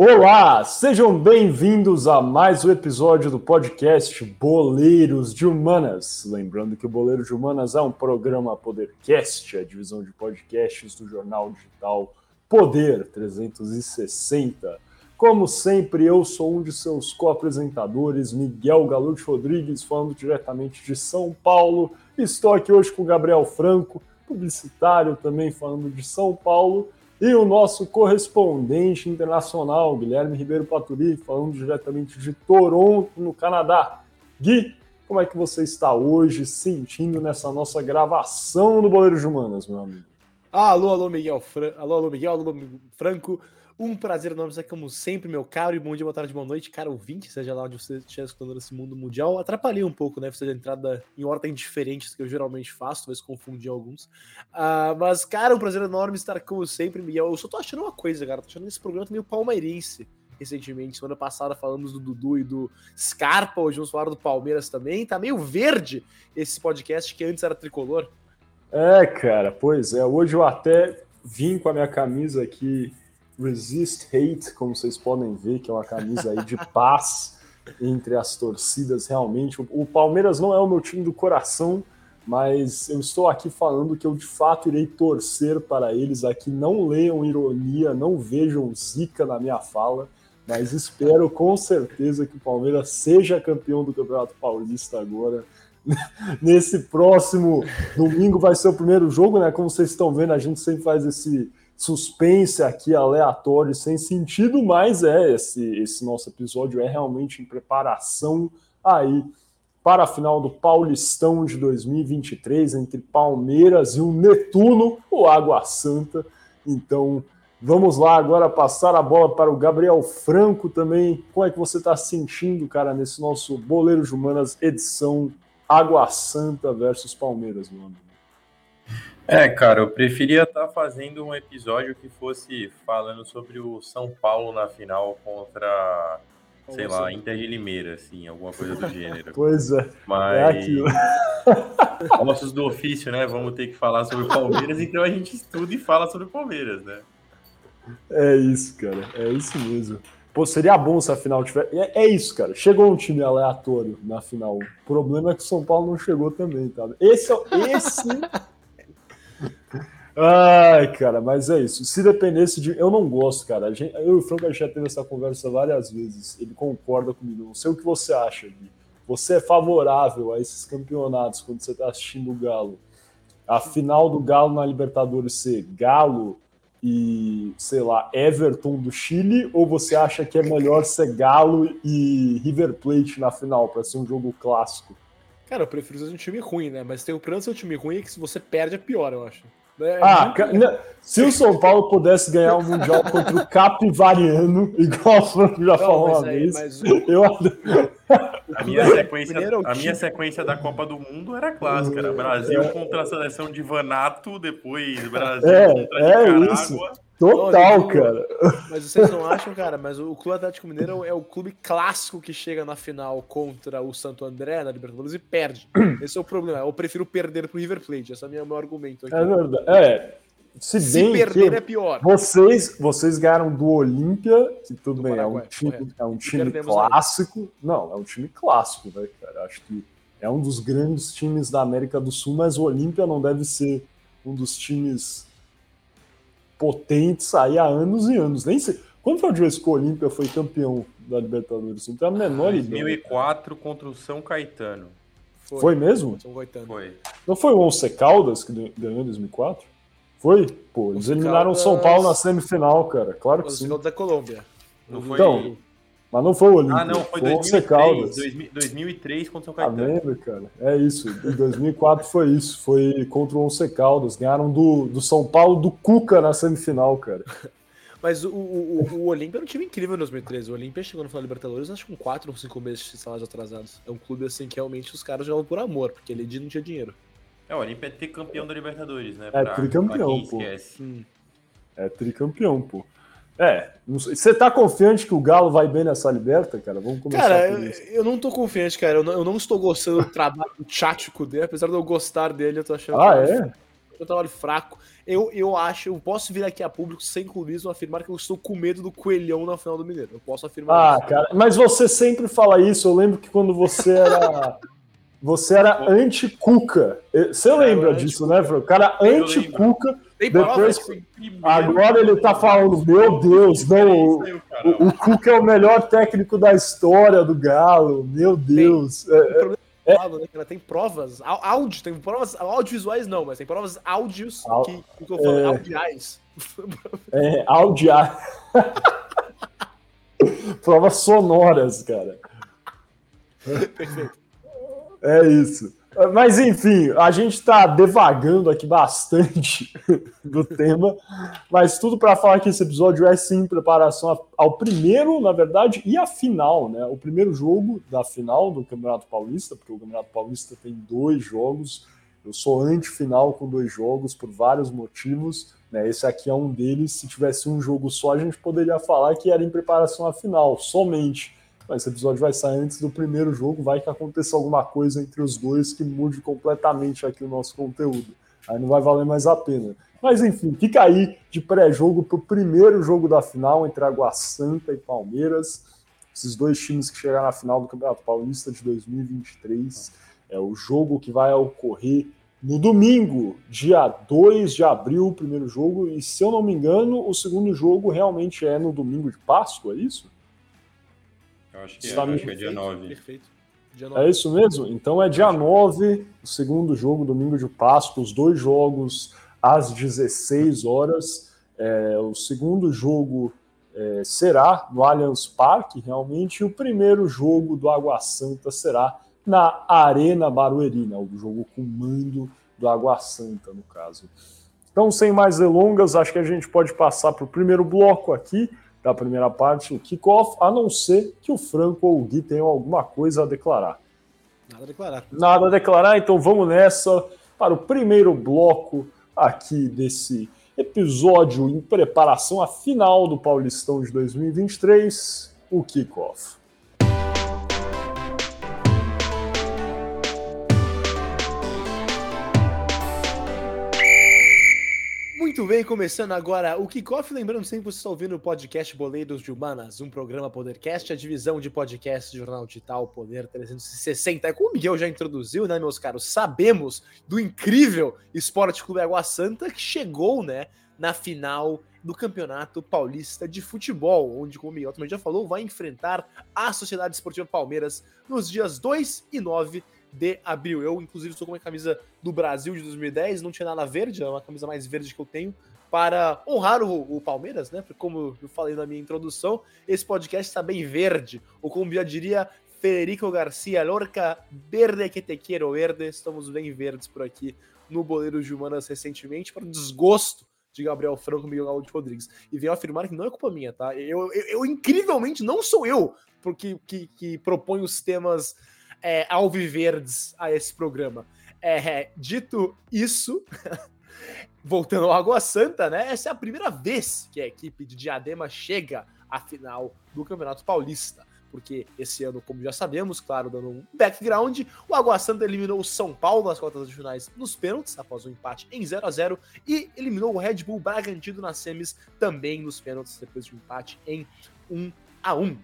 Olá, sejam bem-vindos a mais um episódio do podcast Boleiros de Humanas. Lembrando que o Boleiro de Humanas é um programa Podercast, a divisão de podcasts do jornal digital Poder 360. Como sempre, eu sou um de seus co-apresentadores, Miguel Galute Rodrigues, falando diretamente de São Paulo. Estou aqui hoje com o Gabriel Franco, publicitário também falando de São Paulo. E o nosso correspondente internacional, Guilherme Ribeiro Paturi, falando diretamente de Toronto, no Canadá. Gui, como é que você está hoje sentindo nessa nossa gravação do Boleiro de Humanas, meu amigo? Alô, alô, Miguel. Fran... Alô, alô, Miguel, alô, Franco. Um prazer enorme estar como sempre, meu caro, e bom dia, boa tarde, boa noite, cara ouvinte, seja lá onde você estiver escutando nesse mundo mundial. Atrapalhei um pouco, né? Você a entrada em ordem diferentes que eu geralmente faço, talvez confundir alguns. Uh, mas, cara, um prazer enorme estar como sempre, Miguel. Eu só tô achando uma coisa, cara, tô achando esse programa meio palmeirense recentemente. Semana passada falamos do Dudu e do Scarpa, hoje vamos falar do Palmeiras também. Tá meio verde esse podcast que antes era tricolor. É, cara, pois é. Hoje eu até vim com a minha camisa aqui Resist Hate, como vocês podem ver, que é uma camisa aí de paz entre as torcidas, realmente. O Palmeiras não é o meu time do coração, mas eu estou aqui falando que eu de fato irei torcer para eles aqui. Não leiam ironia, não vejam zica na minha fala, mas espero com certeza que o Palmeiras seja campeão do Campeonato Paulista agora. Nesse próximo domingo vai ser o primeiro jogo, né? Como vocês estão vendo, a gente sempre faz esse suspense aqui aleatório, sem sentido, mas é esse, esse nosso episódio é realmente em preparação aí para a final do Paulistão de 2023 entre Palmeiras e o Netuno, o Água Santa. Então, vamos lá agora passar a bola para o Gabriel Franco também. Como é que você está sentindo, cara, nesse nosso Boleiro de Humanas edição Água Santa versus Palmeiras, meu amigo? É, cara, eu preferia estar tá fazendo um episódio que fosse falando sobre o São Paulo na final contra, sei lá, Inter de Limeira, assim, alguma coisa do gênero. pois é. Mas. É Ossos do ofício, né? Vamos ter que falar sobre o Palmeiras, então a gente estuda e fala sobre o Palmeiras, né? É isso, cara. É isso mesmo. Pô, seria bom se a final tiver. É, é, isso, cara. Chegou um time aleatório na final. O problema é que o São Paulo não chegou também, tá? Esse, é esse Ai, cara, mas é isso. Se dependesse de. Eu não gosto, cara. Gente... Eu e o Franco já teve essa conversa várias vezes. Ele concorda comigo. Não sei o que você acha, Gui. Você é favorável a esses campeonatos quando você está assistindo o Galo? A final do Galo na Libertadores ser Galo e, sei lá, Everton do Chile? Ou você acha que é melhor ser Galo e River Plate na final, para ser um jogo clássico? Cara, eu prefiro ser um time ruim, né? Mas tem o problema de ser um time ruim é que se você perde é pior, eu acho. É, ah, muito... se o São Paulo pudesse ganhar o Mundial contra o Capivariano, igual o Franco já não, falou uma aí, vez, o... eu... a, minha sequência, a minha sequência da Copa do Mundo era clássica, era Brasil é... contra a seleção de Vanato, depois Brasil é, contra é Nicarágua. Isso. Total, não, cara. Mas vocês não acham, cara? Mas o Clube Atlético Mineiro é o clube clássico que chega na final contra o Santo André na Libertadores e perde. Esse é o problema. Eu prefiro perder pro River Plate. Esse é o meu argumento aqui. É verdade. É. Se, se perder é pior. Vocês, vocês ganharam do Olímpia, que tudo do bem, Paraguai, é um time, é um time clássico. Aí. Não, é um time clássico, né, cara? Acho que é um dos grandes times da América do Sul, mas o Olímpia não deve ser um dos times potentes aí há anos e anos. Nem sei. Quando foi a vez que o Olímpia foi campeão da Libertadores? Não tem a menor 2004 ideia. contra o São Caetano. Foi, foi mesmo? São Caetano. Foi. Não foi o Once Caldas que ganhou em 2004? Foi? Pô, eles eliminaram o São Paulo na semifinal, cara. Claro que sim. Caldas da Colômbia. Não foi... Então, mas não foi o Olímpia. Ah, não, foi, foi 2003, 2003 contra o São Caetano. Tá vendo, cara? É isso. Em 2004 foi isso. Foi contra o Once Caldas. Ganharam do, do São Paulo do Cuca na semifinal, cara. Mas o, o, o Olímpia era um time incrível em 2013. O Olímpia chegou no final da Libertadores, acho que com 4 ou 5 meses de salários atrasados. É um clube assim que realmente os caras jogam por amor, porque ele não tinha dinheiro. É, o Olímpia é tricampeão da Libertadores, né? É tricampeão, pô. Hum. É tricampeão, pô. É, você tá confiante que o Galo vai bem nessa liberta, cara? Vamos começar cara, por isso. eu não tô confiante, cara. Eu não, eu não estou gostando do trabalho do dele, apesar de eu gostar dele, eu tô achando. Ah, que... é? um trabalho fraco. Eu, eu acho, eu posso vir aqui a público sem clubismo afirmar que eu estou com medo do coelhão na final do Mineiro. Eu posso afirmar Ah, isso. cara, mas você sempre fala isso. Eu lembro que quando você era. Você era anti-Cuca. Você lembra era disso, né, Fran? O cara anti-Cuca. Tem depois- Agora ele tá falando, meu Deus, não. O, cara. o Cuca é o melhor técnico da história do Galo. Meu Deus. É, Falo, né, que ela tem provas, áudio, tem provas audiovisuais não, mas tem provas áudios Au- que, que eu é. audiais. é audiar. Provas sonoras, cara. Perfeito. É isso. Mas enfim, a gente está devagando aqui bastante do tema, mas tudo para falar que esse episódio é sim preparação ao primeiro, na verdade, e a final, né? O primeiro jogo da final do Campeonato Paulista, porque o Campeonato Paulista tem dois jogos. Eu sou anti-final com dois jogos por vários motivos. Né? Esse aqui é um deles. Se tivesse um jogo só, a gente poderia falar que era em preparação à final, somente. Esse episódio vai sair antes do primeiro jogo, vai que aconteça alguma coisa entre os dois que mude completamente aqui o nosso conteúdo. Aí não vai valer mais a pena. Mas enfim, fica aí de pré-jogo para o primeiro jogo da final entre Água Santa e Palmeiras. Esses dois times que chegaram na final do Campeonato Paulista de 2023. É o jogo que vai ocorrer no domingo, dia 2 de abril, o primeiro jogo. E se eu não me engano, o segundo jogo realmente é no domingo de Páscoa, é isso? Eu acho que é, acho que é dia 9. Perfeito. Dia É 9. isso mesmo? Então é dia 9, o segundo jogo, domingo de Páscoa, os dois jogos às 16 horas. É, o segundo jogo é, será no Allianz Parque, realmente, e o primeiro jogo do Água Santa será na Arena Barueri, né, o jogo com mando do Água Santa, no caso. Então, sem mais delongas, acho que a gente pode passar para o primeiro bloco aqui, da primeira parte, o kickoff, a não ser que o Franco ou o Gui tenham alguma coisa a declarar. Nada a declarar. Nada a declarar, então vamos nessa para o primeiro bloco aqui desse episódio em preparação à final do Paulistão de 2023, o kickoff. Muito bem, começando agora o Kickoff. Lembrando sempre que você está ouvindo o podcast Boleiros de Humanas, um programa Podercast, a divisão de podcast do Jornal Digital Poder 360. Como o Miguel já introduziu, né, meus caros? Sabemos do incrível Esporte Clube Água Santa que chegou, né, na final do Campeonato Paulista de Futebol, onde, como o Miguel também já falou, vai enfrentar a Sociedade Esportiva Palmeiras nos dias 2 e 9 de abril. Eu, inclusive, estou com uma camisa do Brasil de 2010, não tinha nada verde, é uma camisa mais verde que eu tenho, para honrar o, o Palmeiras, né? Porque, como eu falei na minha introdução, esse podcast está bem verde, ou como já diria Federico Garcia Lorca, verde que te quero verde. Estamos bem verdes por aqui no Boleiro de Humanas recentemente, para o desgosto de Gabriel Franco e Miguel Gaúcho Rodrigues. E venho afirmar que não é culpa minha, tá? Eu, eu, eu, incrivelmente, não sou eu porque, que, que propõe os temas é, alviverdes a esse programa. É, dito isso, voltando ao Água Santa, né? Essa é a primeira vez que a equipe de Diadema chega à final do Campeonato Paulista. Porque esse ano, como já sabemos, claro, dando um background, o Água Santa eliminou o São Paulo nas quartas de finais nos pênaltis, após um empate em 0 a 0 e eliminou o Red Bull Bragantino nas semis também nos pênaltis, depois de um empate em 1 a 1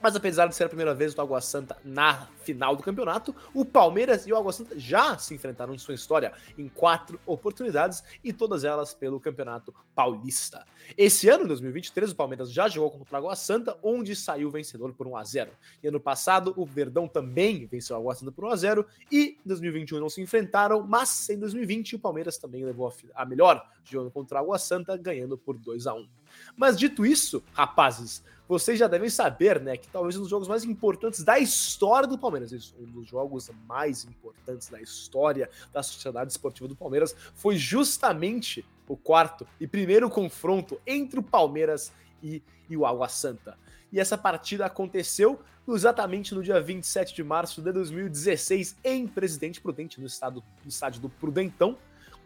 mas apesar de ser a primeira vez do Água Santa na final do campeonato, o Palmeiras e o Água Santa já se enfrentaram em sua história em quatro oportunidades e todas elas pelo Campeonato Paulista. Esse ano, em 2023, o Palmeiras já jogou contra o Água Santa, onde saiu vencedor por 1 a 0. E ano passado, o Verdão também venceu o Água Santa por 1 a 0 e em 2021 não se enfrentaram, mas em 2020 o Palmeiras também levou a melhor jogando contra o Água Santa, ganhando por 2 a 1. Mas dito isso, rapazes, vocês já devem saber, né, que talvez um dos jogos mais importantes da história do Palmeiras, isso, um dos jogos mais importantes da história da Sociedade Esportiva do Palmeiras, foi justamente o quarto e primeiro confronto entre o Palmeiras e, e o Água Santa. E essa partida aconteceu exatamente no dia 27 de março de 2016 em Presidente Prudente, no, estado, no estádio do Prudentão,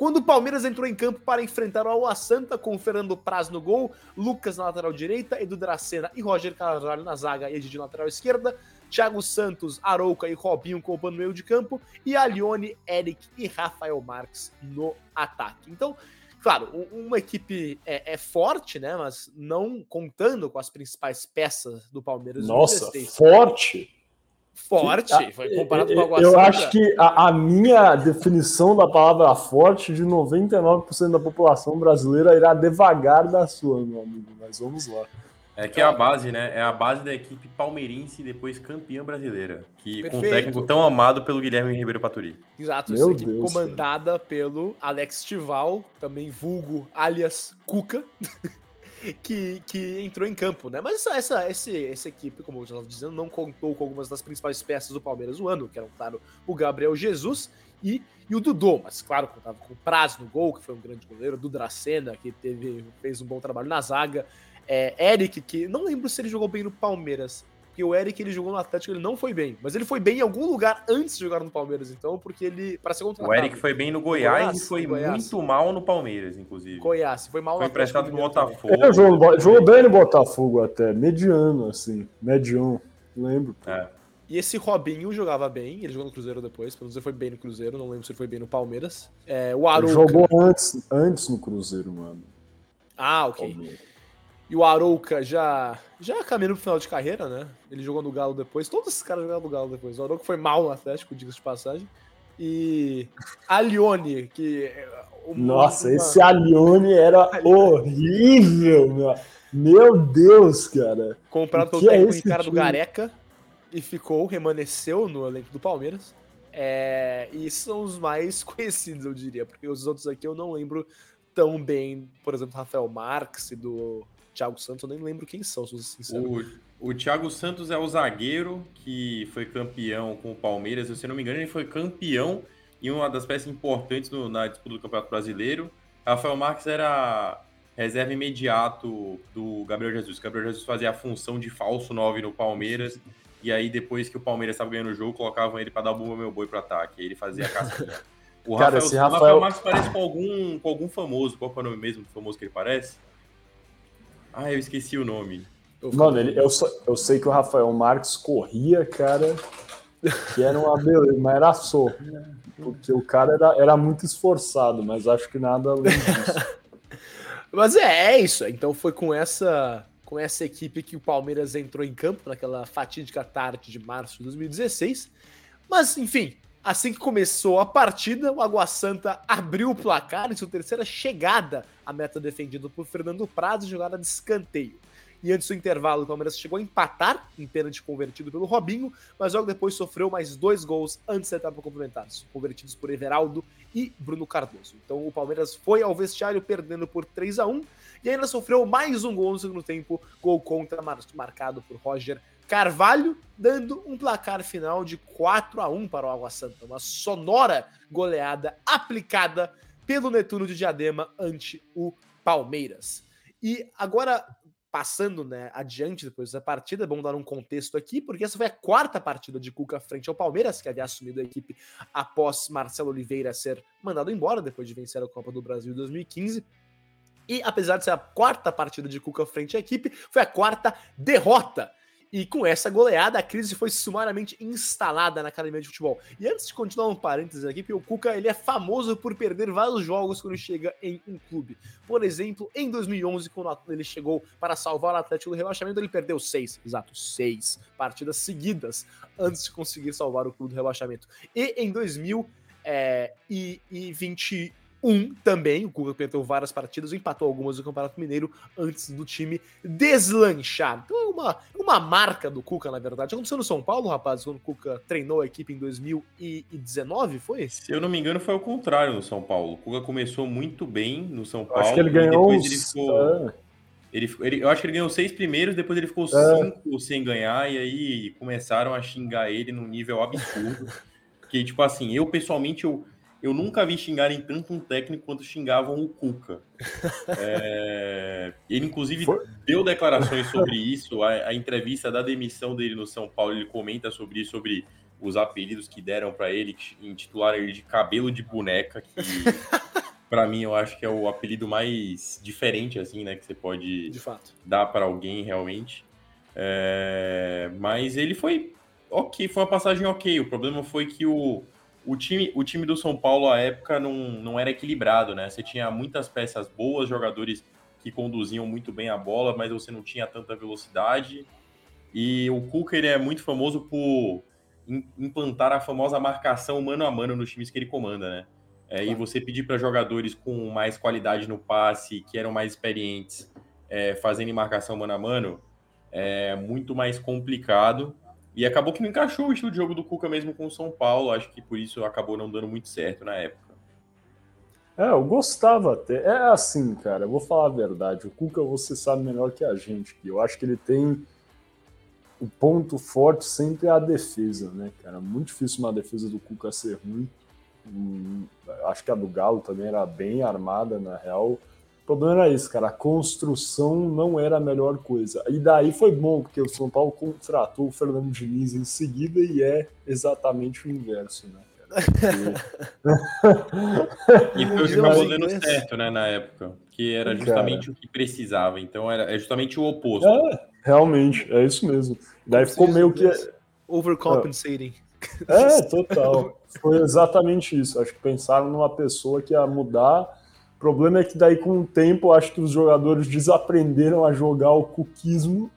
quando o Palmeiras entrou em campo para enfrentar o Água Santa com o Fernando Praz no gol, Lucas na lateral direita, Edu Dracena e Roger Carvalho na zaga e Edi na lateral esquerda, Thiago Santos, Arouca e Robinho com o meio de campo e Alione, Eric e Rafael Marques no ataque. Então, claro, uma equipe é, é, forte, né? Mas não contando com as principais peças do Palmeiras. Nossa, forte! Forte, foi comparado com a Água Eu acho que a, a, minha definição da palavra forte de 99% da população brasileira irá devagar da sua, meu amigo. Mas vamos lá. É que é a base, né? É a base da equipe palmeirense e depois campeã brasileira. Que, com um técnico tão amado pelo Guilherme Ribeiro Paturi. Exato, Meu equipe Deus, comandada cara. pelo Alex Tival, também vulgo alias Cuca. que, que entrou em campo, né? Mas essa, essa, esse, essa equipe, como eu já estava dizendo, não contou com algumas das principais peças do Palmeiras do ano, que eram, claro, o Gabriel Jesus e, e o Dudô, mas claro, contava com o Praz no gol, que foi um grande goleiro, do Dracena, que teve, fez um bom trabalho na zaga, é, Eric, que não lembro se ele jogou bem no Palmeiras, porque o Eric ele jogou no Atlético, ele não foi bem, mas ele foi bem em algum lugar antes de jogar no Palmeiras, então, porque ele para ser contratado. O Eric foi bem no Goiás, Goiás e foi muito mal no Palmeiras, inclusive. Goiás, foi mal foi no emprestado no Botafogo. Ele jogou, jogou bem no Botafogo até, mediano assim, medião, lembro. É. E esse Robinho jogava bem, ele jogou no Cruzeiro depois, pelo menos ele foi bem no Cruzeiro, não lembro se ele foi bem no Palmeiras. É, o Arouca... Ele jogou antes, antes no Cruzeiro, mano. Ah, ok. Palmeiras. E o Arouca já, já caminhando pro final de carreira, né? Ele jogou no Galo depois. Todos esses caras jogaram no Galo depois. O Arouca foi mal no Atlético, diga-se de passagem. E Alione, que. Nossa, uma... esse Alione era horrível, meu. Meu Deus, cara. Comprado pelo é técnico é cara do Gareca e ficou, remanesceu no elenco do Palmeiras. É, e são os mais conhecidos, eu diria, porque os outros aqui eu não lembro tão bem, por exemplo, Rafael Marques e do Thiago Santos, eu nem lembro quem são, se sincero. O, o Thiago Santos é o zagueiro que foi campeão com o Palmeiras. Se eu não me engano, ele foi campeão e uma das peças importantes no, na disputa do Campeonato Brasileiro. Rafael Marques era reserva imediato do Gabriel Jesus. O Gabriel Jesus fazia a função de falso 9 no Palmeiras. E aí, depois que o Palmeiras estava ganhando o jogo, colocavam ele para dar o bumba meu boi para ataque. Aí ele fazia a casquinha. O Cara, Rafael, Rafael... Rafael Marques parece com algum, com algum famoso. Qual é o nome mesmo do famoso que ele parece? Ah, eu esqueci o nome. Mano, ele, eu, eu sei que o Rafael Marques corria, cara, que era uma beleza, mas era só. Porque o cara era, era muito esforçado, mas acho que nada além disso. mas é, é isso. Então foi com essa com essa equipe que o Palmeiras entrou em campo naquela fatídica tarde de março de 2016. Mas, enfim, Assim que começou a partida, o Água Santa abriu o placar em sua terceira chegada à meta defendida por Fernando Prazo, jogada de escanteio. E antes do intervalo, o Palmeiras chegou a empatar em pênalti convertido pelo Robinho, mas logo depois sofreu mais dois gols antes da etapa complementar, convertidos por Everaldo e Bruno Cardoso. Então o Palmeiras foi ao vestiário perdendo por 3 a 1 e ainda sofreu mais um gol no segundo tempo, gol contra marcado por Roger Carvalho, dando um placar final de 4 a 1 para o Água Santa. Uma sonora goleada aplicada pelo Netuno de Diadema ante o Palmeiras. E agora, passando né, adiante depois da partida, é bom dar um contexto aqui, porque essa foi a quarta partida de Cuca frente ao Palmeiras, que havia assumido a equipe após Marcelo Oliveira ser mandado embora depois de vencer a Copa do Brasil em 2015. E apesar de ser a quarta partida de Cuca frente à equipe, foi a quarta derrota e com essa goleada, a crise foi sumariamente instalada na academia de futebol. E antes de continuar um parênteses aqui, o Cuca ele é famoso por perder vários jogos quando chega em um clube. Por exemplo, em 2011, quando ele chegou para salvar o Atlético do rebaixamento, ele perdeu seis, exato, seis partidas seguidas antes de conseguir salvar o clube do rebaixamento. E em 2000 é, e, e 20, 1 também. O Cuca perdeu várias partidas, empatou algumas no Campeonato Mineiro antes do time deslanchar. Então é uma, uma marca do Cuca, na verdade. Aconteceu no São Paulo, rapaz, quando o Cuca treinou a equipe em 2019, foi? Se eu não me engano, foi o contrário no São Paulo. O Cuca começou muito bem no São Paulo. Acho que ele ganhou. Ele ficou, ele, ele, eu acho que ele ganhou seis primeiros, depois ele ficou é. cinco sem ganhar, e aí começaram a xingar ele num nível absurdo. que, tipo assim, eu pessoalmente, eu eu nunca vi xingarem tanto um técnico quanto xingavam o Cuca. É, ele, inclusive, Foi? deu declarações sobre isso. A, a, entrevista da demissão dele no São Paulo, ele comenta sobre isso, sobre os apelidos que deram para ele, que intitularam ele de cabelo de boneca, que para mim, eu acho que é o apelido mais diferente, assim, né? Que você pode dar para alguém realmente. É, mas ele foi ok, foi uma passagem ok. O problema foi que o, o, time, o time do São Paulo à época não, não era equilibrado, né? Você tinha muitas peças boas, jogadores que conduziam muito bem a bola, mas você não tinha tanta velocidade. E o Cuca ele é muito famoso por implantar a famosa marcação mano a mano nos times que ele comanda, né? É, claro. E você pedir para jogadores com mais qualidade no passe, que eram mais experientes, é, fazendo marcação mano a mano, é muito mais complicado. E acabou que não encaixou o estilo de jogo do Cuca mesmo com o São Paulo. Acho que por isso acabou não dando muito certo na época. É, eu gostava até. É assim, cara, eu vou falar a verdade. O Cuca você sabe melhor que a gente. Eu acho que ele tem. O ponto forte sempre é a defesa, né, cara? Muito difícil uma defesa do Cuca ser ruim. Hum, acho que a do Galo também era bem armada, na real. O problema era esse, cara. A construção não era a melhor coisa. E daí foi bom, porque o São Paulo contratou o Fernando Diniz em seguida e é exatamente o inverso, né? e foi o que acabou dando certo, né, na época. Que era justamente cara. o que precisava. Então era é justamente o oposto. É, realmente, é isso mesmo. Daí ficou meio que. Overcompensating. É, total. Foi exatamente isso. Acho que pensaram numa pessoa que ia mudar. O problema é que daí, com o tempo, acho que os jogadores desaprenderam a jogar o cuquismo.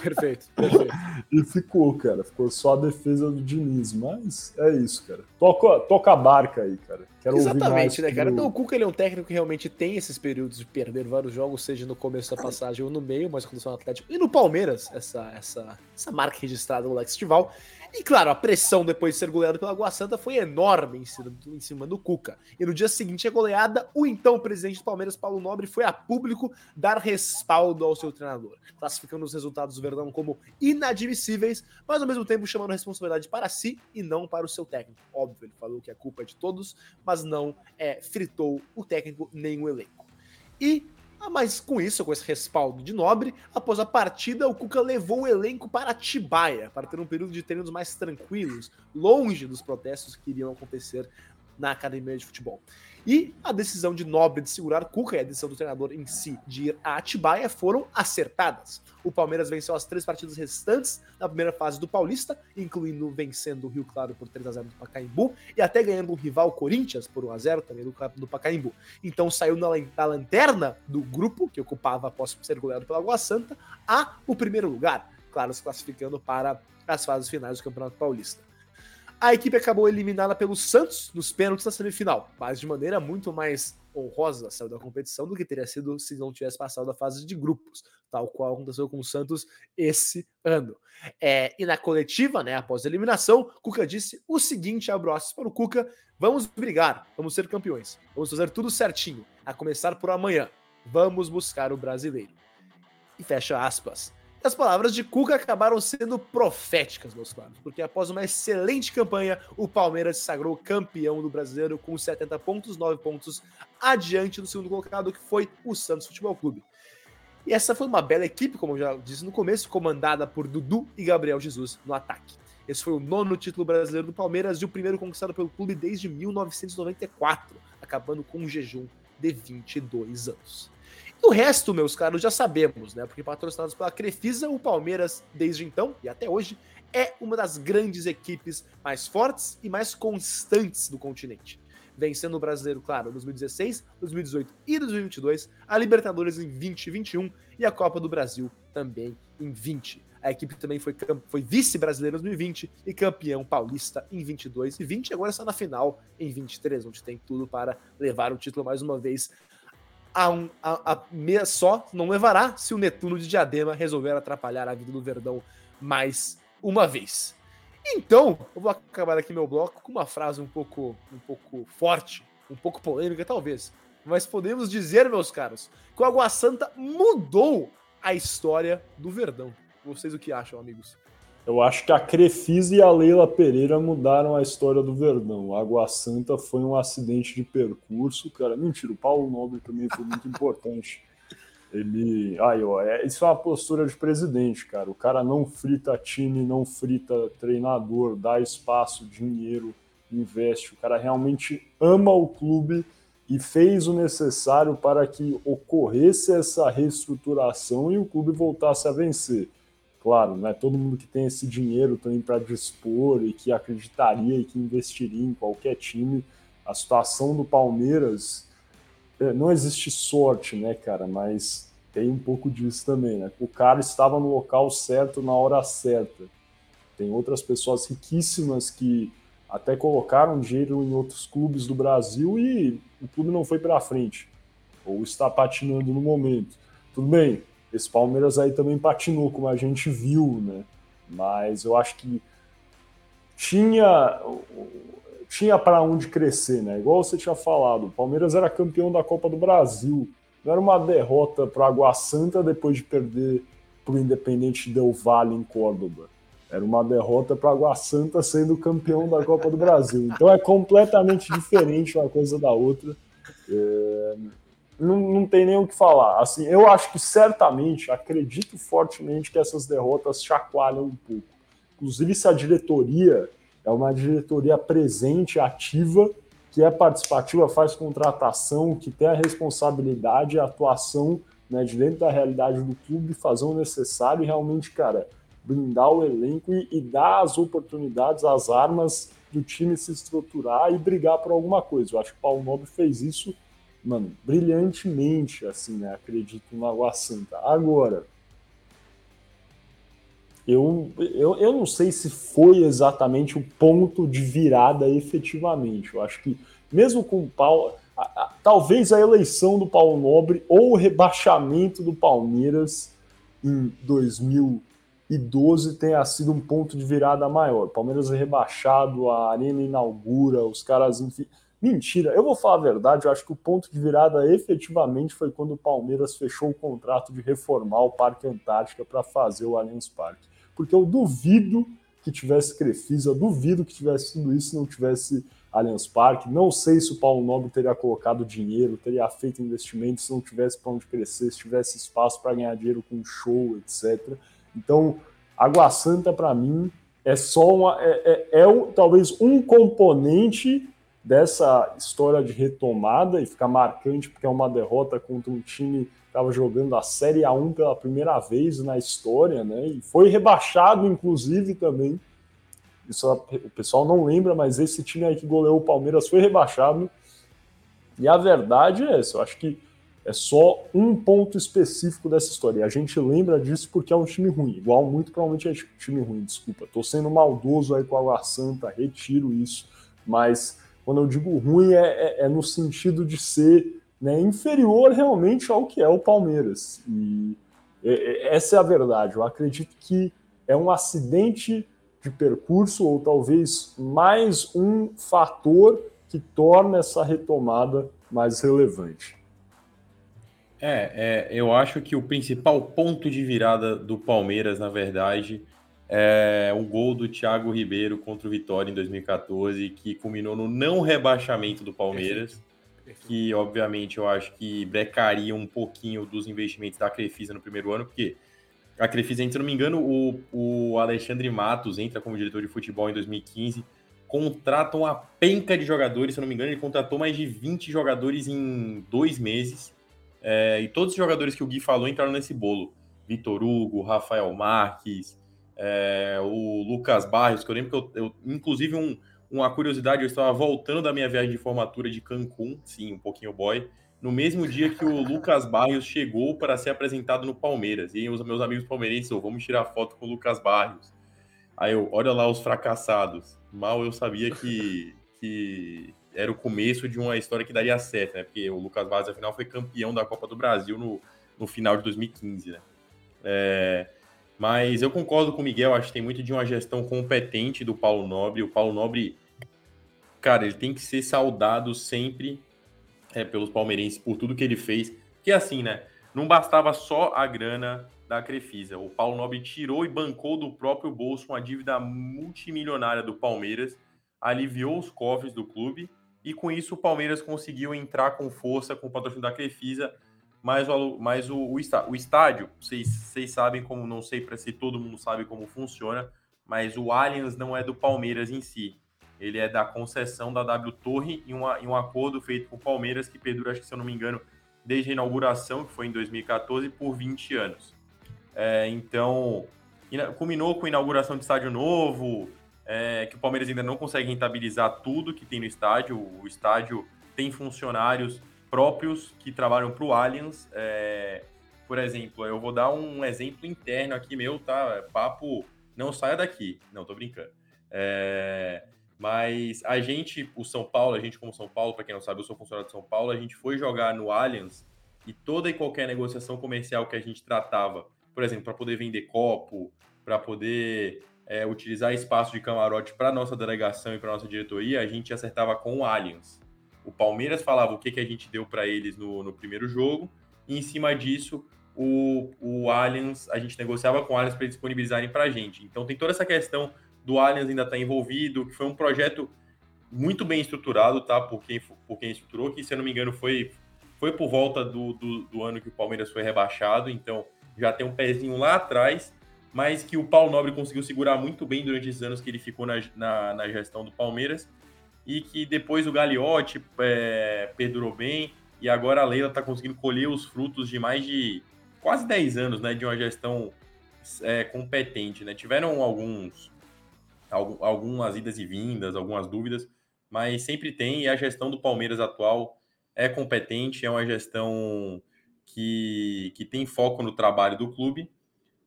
Perfeito, perfeito. e ficou, cara. Ficou só a defesa do Diniz. Mas é isso, cara. Toca, toca a barca aí, cara. Quero Exatamente, né, cara? Do... Então, o Cuca ele é um técnico que realmente tem esses períodos de perder vários jogos, seja no começo da passagem ou no meio, mas quando são Atlético. E no Palmeiras, essa, essa, essa marca registrada no Lex Estival. E claro, a pressão depois de ser goleado pela Água Santa foi enorme em cima, em cima, do Cuca. E no dia seguinte a goleada, o então presidente do Palmeiras, Paulo Nobre, foi a público dar respaldo ao seu treinador, classificando os resultados do Verdão como inadmissíveis, mas ao mesmo tempo chamando a responsabilidade para si e não para o seu técnico. Óbvio, ele falou que a culpa é de todos, mas não é, fritou o técnico nem o elenco. E mas com isso, com esse respaldo de Nobre, após a partida, o Cuca levou o elenco para Atibaia, para ter um período de treinos mais tranquilos, longe dos protestos que iriam acontecer na academia de futebol. E a decisão de Nobre de segurar Cuca e a decisão do treinador em si de ir a Atibaia foram acertadas. O Palmeiras venceu as três partidas restantes na primeira fase do Paulista, incluindo vencendo o Rio Claro por 3 a 0 do Pacaembu e até ganhando o rival Corinthians por 1 a 0 também do, do Pacaembu. Então saiu na, na lanterna do grupo que ocupava após ser goleado pela Água Santa a o primeiro lugar, claro, se classificando para as fases finais do Campeonato Paulista. A equipe acabou eliminada pelo Santos nos pênaltis na semifinal, mas de maneira muito mais honrosa saiu da competição do que teria sido se não tivesse passado da fase de grupos, tal qual aconteceu com o Santos esse ano. É, e na coletiva, né, após a eliminação, Cuca disse o seguinte, abro aspas para o Cuca, vamos brigar, vamos ser campeões, vamos fazer tudo certinho, a começar por amanhã, vamos buscar o brasileiro. E fecha aspas. As palavras de Cuca acabaram sendo proféticas, meus caros, porque após uma excelente campanha, o Palmeiras se sagrou campeão do brasileiro com 70 pontos, 9 pontos adiante do segundo colocado, que foi o Santos Futebol Clube. E essa foi uma bela equipe, como eu já disse no começo, comandada por Dudu e Gabriel Jesus no ataque. Esse foi o nono título brasileiro do Palmeiras e o primeiro conquistado pelo clube desde 1994, acabando com um jejum de 22 anos. O resto, meus caros, já sabemos, né? Porque patrocinados pela Crefisa, o Palmeiras, desde então e até hoje, é uma das grandes equipes mais fortes e mais constantes do continente. Vencendo o brasileiro, claro, em 2016, 2018 e 2022, a Libertadores em 2021 e a Copa do Brasil também em 20. A equipe também foi, foi vice-brasileira em 2020 e campeão paulista em 22 e 20. Agora está na final em 23, onde tem tudo para levar o título mais uma vez a, um, a, a meia só não levará se o Netuno de Diadema resolver atrapalhar a vida do Verdão mais uma vez. Então, eu vou acabar aqui meu bloco com uma frase um pouco, um pouco forte, um pouco polêmica talvez, mas podemos dizer, meus caros, que o Água Santa mudou a história do Verdão. Vocês o que acham, amigos? Eu acho que a Crefisa e a Leila Pereira mudaram a história do Verdão. A Água Santa foi um acidente de percurso, cara. Mentira, o Paulo Nobre também foi muito importante. Ele. Ai, ó, é, isso é uma postura de presidente, cara. O cara não frita time, não frita treinador, dá espaço, dinheiro, investe. O cara realmente ama o clube e fez o necessário para que ocorresse essa reestruturação e o clube voltasse a vencer. Claro, não é todo mundo que tem esse dinheiro também para dispor e que acreditaria e que investiria em qualquer time. A situação do Palmeiras é, não existe sorte, né, cara? Mas tem um pouco disso também, né? O cara estava no local certo na hora certa. Tem outras pessoas riquíssimas que até colocaram dinheiro em outros clubes do Brasil e o clube não foi para frente, ou está patinando no momento. Tudo bem, esse Palmeiras aí também patinou, como a gente viu, né? Mas eu acho que tinha tinha para onde crescer, né? Igual você tinha falado, o Palmeiras era campeão da Copa do Brasil. Não era uma derrota para Água Santa depois de perder para o Independente Del Valle em Córdoba. Era uma derrota para Água Santa sendo campeão da Copa do Brasil. Então é completamente diferente uma coisa da outra. É... Não, não tem nem o que falar. Assim, eu acho que certamente, acredito fortemente que essas derrotas chacoalham um pouco. Inclusive, se a diretoria é uma diretoria presente, ativa, que é participativa, faz contratação, que tem a responsabilidade a atuação né, de dentro da realidade do clube, fazer o necessário e realmente, cara, blindar o elenco e, e dar as oportunidades, as armas do time se estruturar e brigar por alguma coisa. Eu acho que o Paulo Nobre fez isso, mano, brilhantemente, assim, né? Acredito no Água Santa. Agora, eu, eu, eu não sei se foi exatamente o ponto de virada efetivamente. Eu acho que, mesmo com o Paulo. A, a, talvez a eleição do Paulo Nobre ou o rebaixamento do Palmeiras em 2000 e 12 tenha sido um ponto de virada maior. Palmeiras é rebaixado, a Arena inaugura, os caras. Enfim... Mentira, eu vou falar a verdade, eu acho que o ponto de virada efetivamente foi quando o Palmeiras fechou o contrato de reformar o Parque Antártica para fazer o Allianz Parque. Porque eu duvido que tivesse Crefisa, duvido que tivesse tudo isso se não tivesse Allianz Parque. Não sei se o Paulo Nobre teria colocado dinheiro, teria feito investimentos se não tivesse para onde crescer, se tivesse espaço para ganhar dinheiro com show, etc. Então, Água Santa, para mim, é só uma. É, é, é, talvez um componente dessa história de retomada e ficar marcante, porque é uma derrota contra um time que estava jogando a Série A1 pela primeira vez na história, né? E foi rebaixado, inclusive, também. Isso o pessoal não lembra, mas esse time aí que goleou o Palmeiras foi rebaixado. E a verdade é essa, eu acho que é só um ponto específico dessa história. E a gente lembra disso porque é um time ruim. Igual muito provavelmente é time ruim, desculpa. Tô sendo maldoso aí com a Água Santa, retiro isso. Mas quando eu digo ruim é, é, é no sentido de ser né, inferior realmente ao que é o Palmeiras. E essa é a verdade. Eu acredito que é um acidente de percurso ou talvez mais um fator que torna essa retomada mais relevante. É, é, eu acho que o principal ponto de virada do Palmeiras, na verdade, é o gol do Thiago Ribeiro contra o Vitória em 2014, que culminou no não rebaixamento do Palmeiras, que obviamente eu acho que brecaria um pouquinho dos investimentos da Crefisa no primeiro ano, porque a Crefisa, se não me engano, o, o Alexandre Matos entra como diretor de futebol em 2015, contrata uma penca de jogadores, se não me engano, ele contratou mais de 20 jogadores em dois meses é, e todos os jogadores que o Gui falou entraram nesse bolo. Vitor Hugo, Rafael Marques, é, o Lucas Barrios, que eu lembro que eu, eu inclusive, um, uma curiosidade, eu estava voltando da minha viagem de formatura de Cancún, sim, um pouquinho boy, no mesmo dia que o Lucas Barrios chegou para ser apresentado no Palmeiras. E os meus amigos palmeirenses, oh, vamos tirar foto com o Lucas Barrios. Aí eu, olha lá os fracassados. Mal eu sabia que, que era o começo de uma história que daria certo, né? Porque o Lucas Vaz, afinal, foi campeão da Copa do Brasil no, no final de 2015, né? É, mas eu concordo com o Miguel, acho que tem muito de uma gestão competente do Paulo Nobre. O Paulo Nobre, cara, ele tem que ser saudado sempre é, pelos palmeirenses por tudo que ele fez. Que assim, né? Não bastava só a grana da Crefisa. O Paulo Nobre tirou e bancou do próprio bolso uma dívida multimilionária do Palmeiras, aliviou os cofres do clube e com isso o Palmeiras conseguiu entrar com força com o patrocínio da Crefisa, mas o, mas o, o, o estádio, vocês, vocês sabem como, não sei para se todo mundo sabe como funciona, mas o Allianz não é do Palmeiras em si. ele é da concessão da W Torre em, uma, em um acordo feito com o Palmeiras que perdura, acho que se eu não me engano, desde a inauguração, que foi em 2014, por 20 anos. É, então, culminou com a inauguração de estádio novo, é, que o Palmeiras ainda não consegue rentabilizar tudo que tem no estádio. O estádio tem funcionários próprios que trabalham para o Allianz. É, por exemplo, eu vou dar um exemplo interno aqui meu, tá? Papo, não saia daqui. Não, tô brincando. É, mas a gente, o São Paulo, a gente como São Paulo, para quem não sabe, eu sou funcionário de São Paulo, a gente foi jogar no Allianz e toda e qualquer negociação comercial que a gente tratava, por exemplo, para poder vender copo, para poder é, utilizar espaço de camarote para nossa delegação e para nossa diretoria, a gente acertava com o Allianz. O Palmeiras falava o que, que a gente deu para eles no, no primeiro jogo, e em cima disso, o, o Allianz, a gente negociava com o Allianz para eles disponibilizarem para a gente. Então tem toda essa questão do Allianz ainda estar tá envolvido, que foi um projeto muito bem estruturado, tá? Por quem, por quem estruturou, que se eu não me engano foi, foi por volta do, do, do ano que o Palmeiras foi rebaixado, então já tem um pezinho lá atrás, mas que o Paulo Nobre conseguiu segurar muito bem durante esses anos que ele ficou na, na, na gestão do Palmeiras, e que depois o Gagliotti é, perdurou bem, e agora a Leila está conseguindo colher os frutos de mais de quase 10 anos né, de uma gestão é, competente. Né? Tiveram alguns, algumas idas e vindas, algumas dúvidas, mas sempre tem, e a gestão do Palmeiras atual é competente, é uma gestão que, que tem foco no trabalho do clube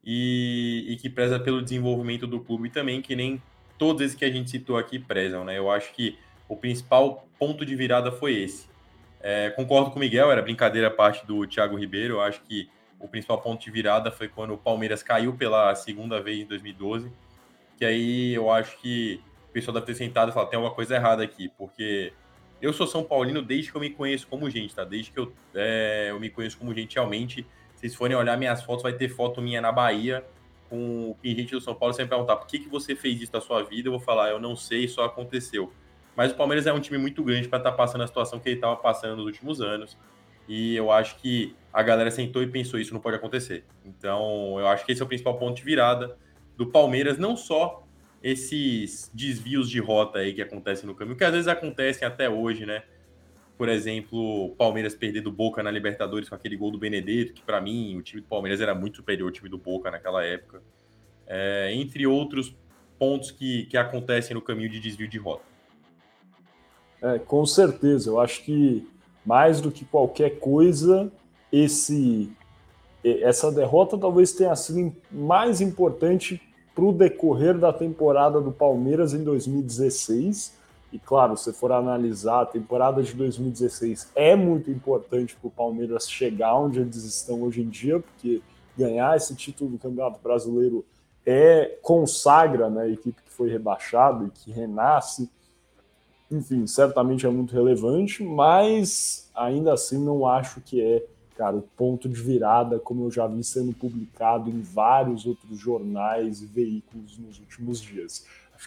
e, e que preza pelo desenvolvimento do clube também, que nem todos esses que a gente citou aqui prezam. Né? Eu acho que o principal ponto de virada foi esse. É, concordo com o Miguel, era brincadeira a parte do Thiago Ribeiro. Eu acho que o principal ponto de virada foi quando o Palmeiras caiu pela segunda vez em 2012. Que aí eu acho que o pessoal deve ter sentado e falado: tem alguma coisa errada aqui, porque eu sou São Paulino desde que eu me conheço como gente, tá? Desde que eu, é, eu me conheço como gente realmente. Se vocês forem olhar minhas fotos, vai ter foto minha na Bahia com o gente do São Paulo sempre perguntar por que, que você fez isso na sua vida, eu vou falar, eu não sei, só aconteceu. Mas o Palmeiras é um time muito grande para estar tá passando a situação que ele estava passando nos últimos anos. E eu acho que a galera sentou e pensou: isso não pode acontecer. Então, eu acho que esse é o principal ponto de virada do Palmeiras, não só esses desvios de rota aí que acontecem no caminho, que às vezes acontecem até hoje, né? Por exemplo, Palmeiras perder do Boca na Libertadores com aquele gol do Benedetto, que para mim o time do Palmeiras era muito superior ao time do Boca naquela época. É, entre outros pontos que, que acontecem no caminho de desvio de rota. É, com certeza, eu acho que mais do que qualquer coisa, esse essa derrota talvez tenha sido mais importante para o decorrer da temporada do Palmeiras em 2016. E claro, se for analisar, a temporada de 2016 é muito importante para o Palmeiras chegar onde eles estão hoje em dia, porque ganhar esse título do Campeonato Brasileiro é consagra né, a equipe que foi rebaixada e que renasce enfim, certamente é muito relevante, mas ainda assim não acho que é, cara, o ponto de virada, como eu já vi sendo publicado em vários outros jornais e veículos nos últimos dias.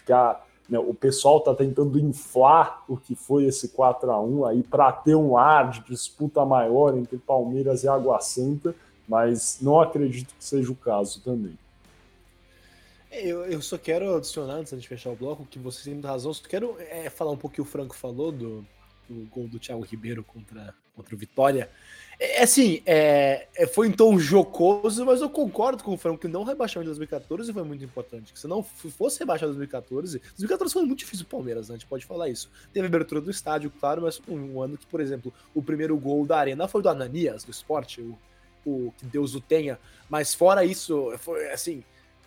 A, né, o pessoal está tentando inflar o que foi esse 4 a 1 aí para ter um ar de disputa maior entre Palmeiras e Água Santa, mas não acredito que seja o caso também. Eu, eu só quero adicionar, antes de fechar o bloco, que você tem razão. Só quero é, falar um pouco que o Franco falou do, do gol do Thiago Ribeiro contra, contra o Vitória. É, é assim, é, é, foi em tom jocoso, mas eu concordo com o Franco que não rebaixamento de 2014 foi muito importante. Que se não fosse rebaixado em 2014, 2014 foi muito difícil o Palmeiras, né? a gente pode falar isso. Teve a abertura do estádio, claro, mas um, um ano que, por exemplo, o primeiro gol da Arena foi do Ananias, do esporte, o, o que Deus o tenha. Mas fora isso, foi assim,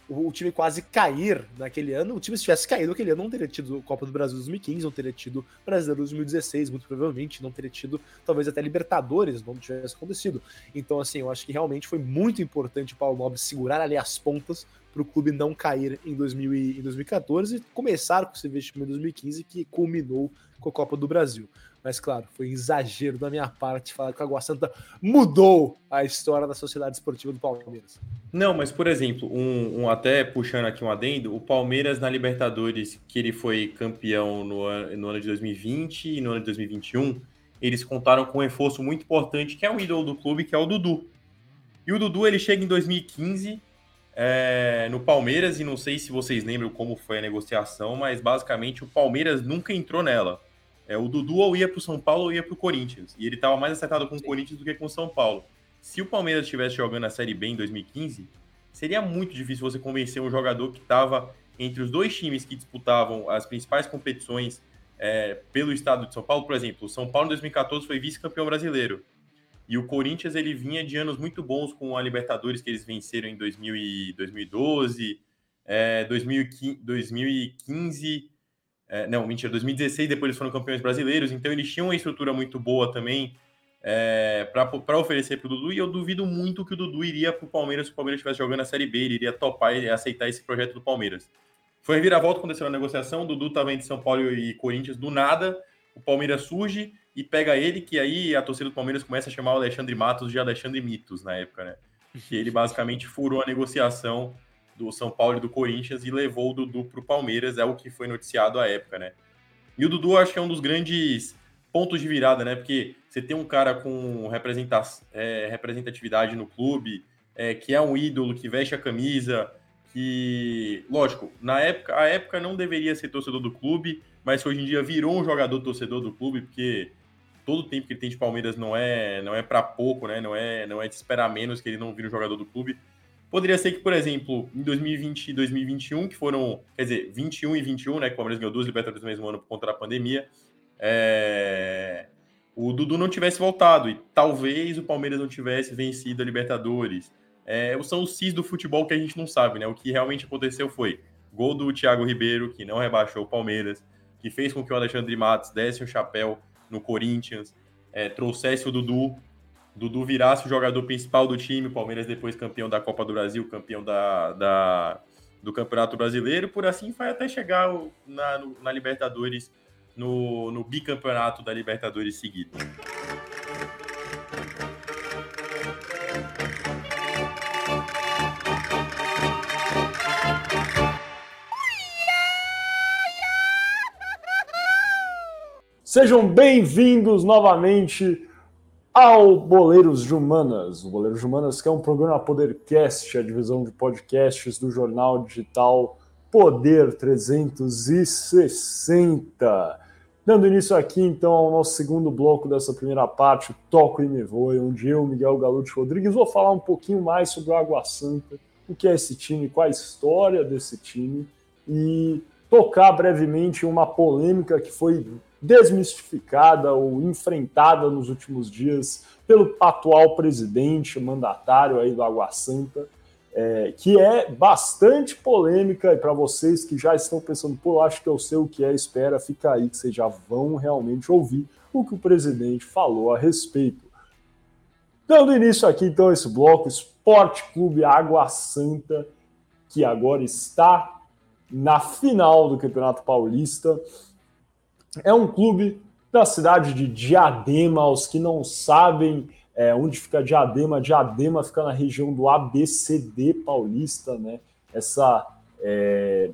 o, time quase cair naquele ano. O time, se tivesse caído naquele ano, não teria tido Copa do Brasil 2015, não teria tido Brasileiro 2016, muito provavelmente, não teria tido talvez até Libertadores, não tivesse acontecido. Então, assim, eu acho que realmente foi muito importante o Paulo Nobre segurar ali as pontas para o clube não cair em, 2000 e, em 2014 e começar com esse investimento em 2015 que culminou com a Copa do Brasil. Mas, claro, foi exagero da minha parte falar que a Água Santa mudou a história da Sociedade Esportiva do Palmeiras. Não, mas, por exemplo, um, um até puxando aqui um adendo, o Palmeiras na Libertadores, que ele foi campeão no, no ano de 2020 e no ano de 2021, eles contaram com um reforço muito importante, que é o ídolo do clube, que é o Dudu. E o Dudu, ele chega em 2015 é, no Palmeiras, e não sei se vocês lembram como foi a negociação, mas basicamente o Palmeiras nunca entrou nela. É, o Dudu ou ia para o São Paulo ou ia para o Corinthians. E ele estava mais acertado com o Corinthians do que com o São Paulo. Se o Palmeiras estivesse jogando a Série B em 2015, seria muito difícil você convencer um jogador que estava entre os dois times que disputavam as principais competições é, pelo estado de São Paulo. Por exemplo, o São Paulo em 2014 foi vice-campeão brasileiro. E o Corinthians ele vinha de anos muito bons com a Libertadores que eles venceram em 2000 e 2012, é, 2015, 2015 é, não, mentira, 2016, depois eles foram campeões brasileiros, então eles tinham uma estrutura muito boa também é, para oferecer para o Dudu, e eu duvido muito que o Dudu iria para o Palmeiras se o Palmeiras estivesse jogando a Série B, ele iria topar e aceitar esse projeto do Palmeiras. Foi reviravolta aconteceu a negociação, o Dudu estava entre São Paulo e Corinthians, do nada, o Palmeiras surge e pega ele, que aí a torcida do Palmeiras começa a chamar o Alexandre Matos de Alexandre Mitos na época, né? Que ele basicamente furou a negociação do São Paulo e do Corinthians e levou o Dudu para o Palmeiras, é o que foi noticiado à época, né? E o Dudu acho que é um dos grandes pontos de virada, né? Porque você tem um cara com é, representatividade no clube, é, que é um ídolo, que veste a camisa, que, lógico, na época, a época não deveria ser torcedor do clube, mas hoje em dia virou um jogador torcedor do clube, porque todo o tempo que ele tem de Palmeiras não é não é para pouco, né? Não é não é de esperar menos que ele não vira um jogador do clube. Poderia ser que, por exemplo, em 2020 e 2021, que foram, quer dizer, 21 e 21, né, que o Palmeiras ganhou duas Libertadores no mesmo ano por conta da pandemia, é... o Dudu não tivesse voltado e talvez o Palmeiras não tivesse vencido a Libertadores. É... São os cis do futebol que a gente não sabe, né? O que realmente aconteceu foi gol do Thiago Ribeiro, que não rebaixou o Palmeiras, que fez com que o Alexandre Matos desse um chapéu no Corinthians, é, trouxesse o Dudu, Dudu virasse o jogador principal do time, Palmeiras depois campeão da Copa do Brasil, campeão da, da do Campeonato Brasileiro, por assim vai até chegar na, na Libertadores, no, no bicampeonato da Libertadores seguido. Sejam bem-vindos novamente ao Boleiros de Humanas. O Boleiros de Humanas que é um programa Podercast, a divisão de podcasts do jornal digital Poder 360. Dando início aqui, então, ao nosso segundo bloco dessa primeira parte, Toco e Me Voe, onde eu, Miguel Galute Rodrigues, vou falar um pouquinho mais sobre o Água Santa, o que é esse time, qual a história desse time e tocar brevemente uma polêmica que foi desmistificada ou enfrentada nos últimos dias pelo atual presidente, mandatário aí do Água Santa, é, que é bastante polêmica e para vocês que já estão pensando, pô, acho que eu sei o que é, espera, fica aí que vocês já vão realmente ouvir o que o presidente falou a respeito. Dando início aqui então a esse bloco, Esporte Clube Água Santa, que agora está na final do Campeonato Paulista. É um clube da cidade de Diadema. Os que não sabem é, onde fica Diadema, Diadema fica na região do ABCD paulista, né? Essa, é,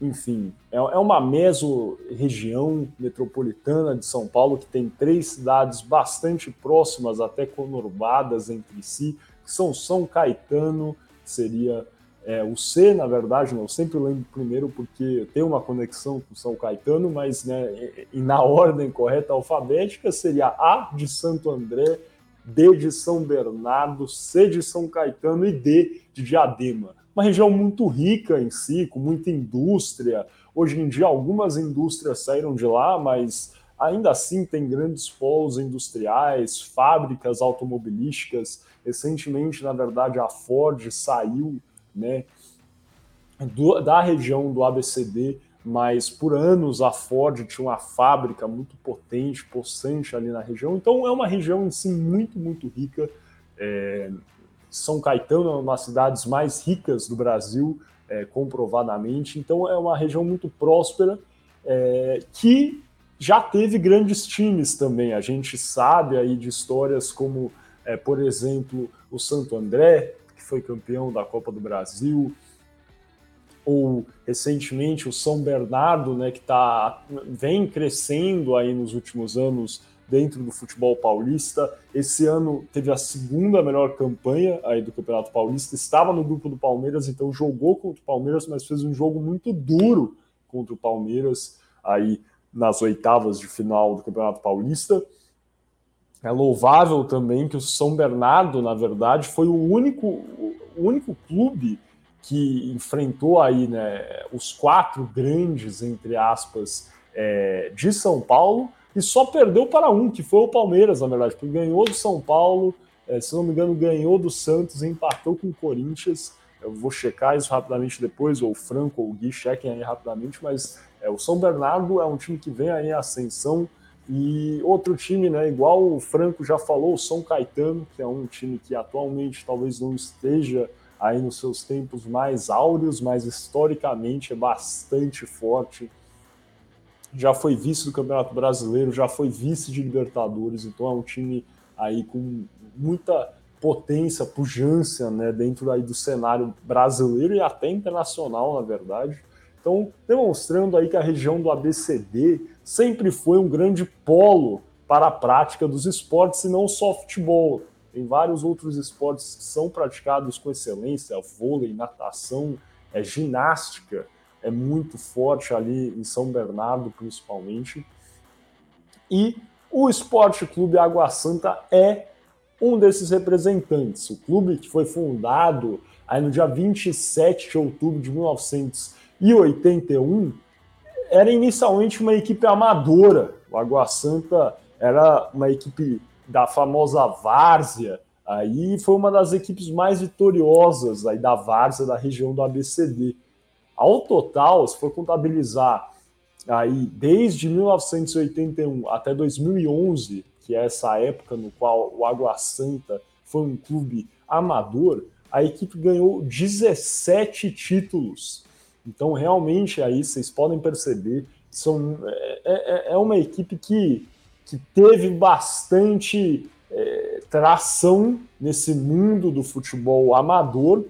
enfim, é, é uma meso-região metropolitana de São Paulo que tem três cidades bastante próximas, até conurbadas entre si, que são São Caetano, que seria é, o C, na verdade, né, eu sempre lembro primeiro porque tem uma conexão com São Caetano, mas né, e, na ordem correta alfabética seria A de Santo André, D de São Bernardo, C de São Caetano e D de Diadema. Uma região muito rica em si, com muita indústria. Hoje em dia, algumas indústrias saíram de lá, mas ainda assim tem grandes polos industriais, fábricas automobilísticas. Recentemente, na verdade, a Ford saiu né, do, da região do ABCD, mas por anos a Ford tinha uma fábrica muito potente, possante ali na região. Então é uma região em si muito, muito rica. É, São Caetano é uma das cidades mais ricas do Brasil, é, comprovadamente. Então é uma região muito próspera é, que já teve grandes times também. A gente sabe aí de histórias como, é, por exemplo, o Santo André, foi campeão da Copa do Brasil, ou recentemente o São Bernardo, né, que tá, vem crescendo aí nos últimos anos dentro do futebol paulista. Esse ano teve a segunda melhor campanha aí do Campeonato Paulista, estava no grupo do Palmeiras, então jogou contra o Palmeiras, mas fez um jogo muito duro contra o Palmeiras aí nas oitavas de final do Campeonato Paulista. É louvável também que o São Bernardo, na verdade, foi o único, o único clube que enfrentou aí né, os quatro grandes, entre aspas, é, de São Paulo e só perdeu para um, que foi o Palmeiras, na verdade, porque ganhou do São Paulo, é, se não me engano, ganhou do Santos e empatou com o Corinthians. Eu vou checar isso rapidamente depois, ou o Franco ou o Gui chequem aí rapidamente, mas é, o São Bernardo é um time que vem aí em ascensão. E outro time, né, igual o Franco já falou, o São Caetano, que é um time que atualmente talvez não esteja aí nos seus tempos mais áureos, mas historicamente é bastante forte já foi vice do Campeonato Brasileiro, já foi vice de Libertadores, então é um time aí com muita potência, pujança, né, dentro aí do cenário brasileiro e até internacional, na verdade. Então, demonstrando aí que a região do ABCD sempre foi um grande polo para a prática dos esportes e não só futebol. Tem vários outros esportes que são praticados com excelência, vôlei, natação, é, ginástica, é muito forte ali em São Bernardo, principalmente. E o Esporte Clube Água Santa é um desses representantes. O clube que foi fundado aí no dia 27 de outubro de 1981 era inicialmente uma equipe amadora. O Água Santa era uma equipe da famosa Várzea, aí foi uma das equipes mais vitoriosas aí da Várzea da região do ABCD. Ao total, se for contabilizar aí desde 1981 até 2011, que é essa época no qual o Água Santa foi um clube amador, a equipe ganhou 17 títulos. Então, realmente, aí vocês podem perceber são, é, é, é uma equipe que, que teve bastante é, tração nesse mundo do futebol amador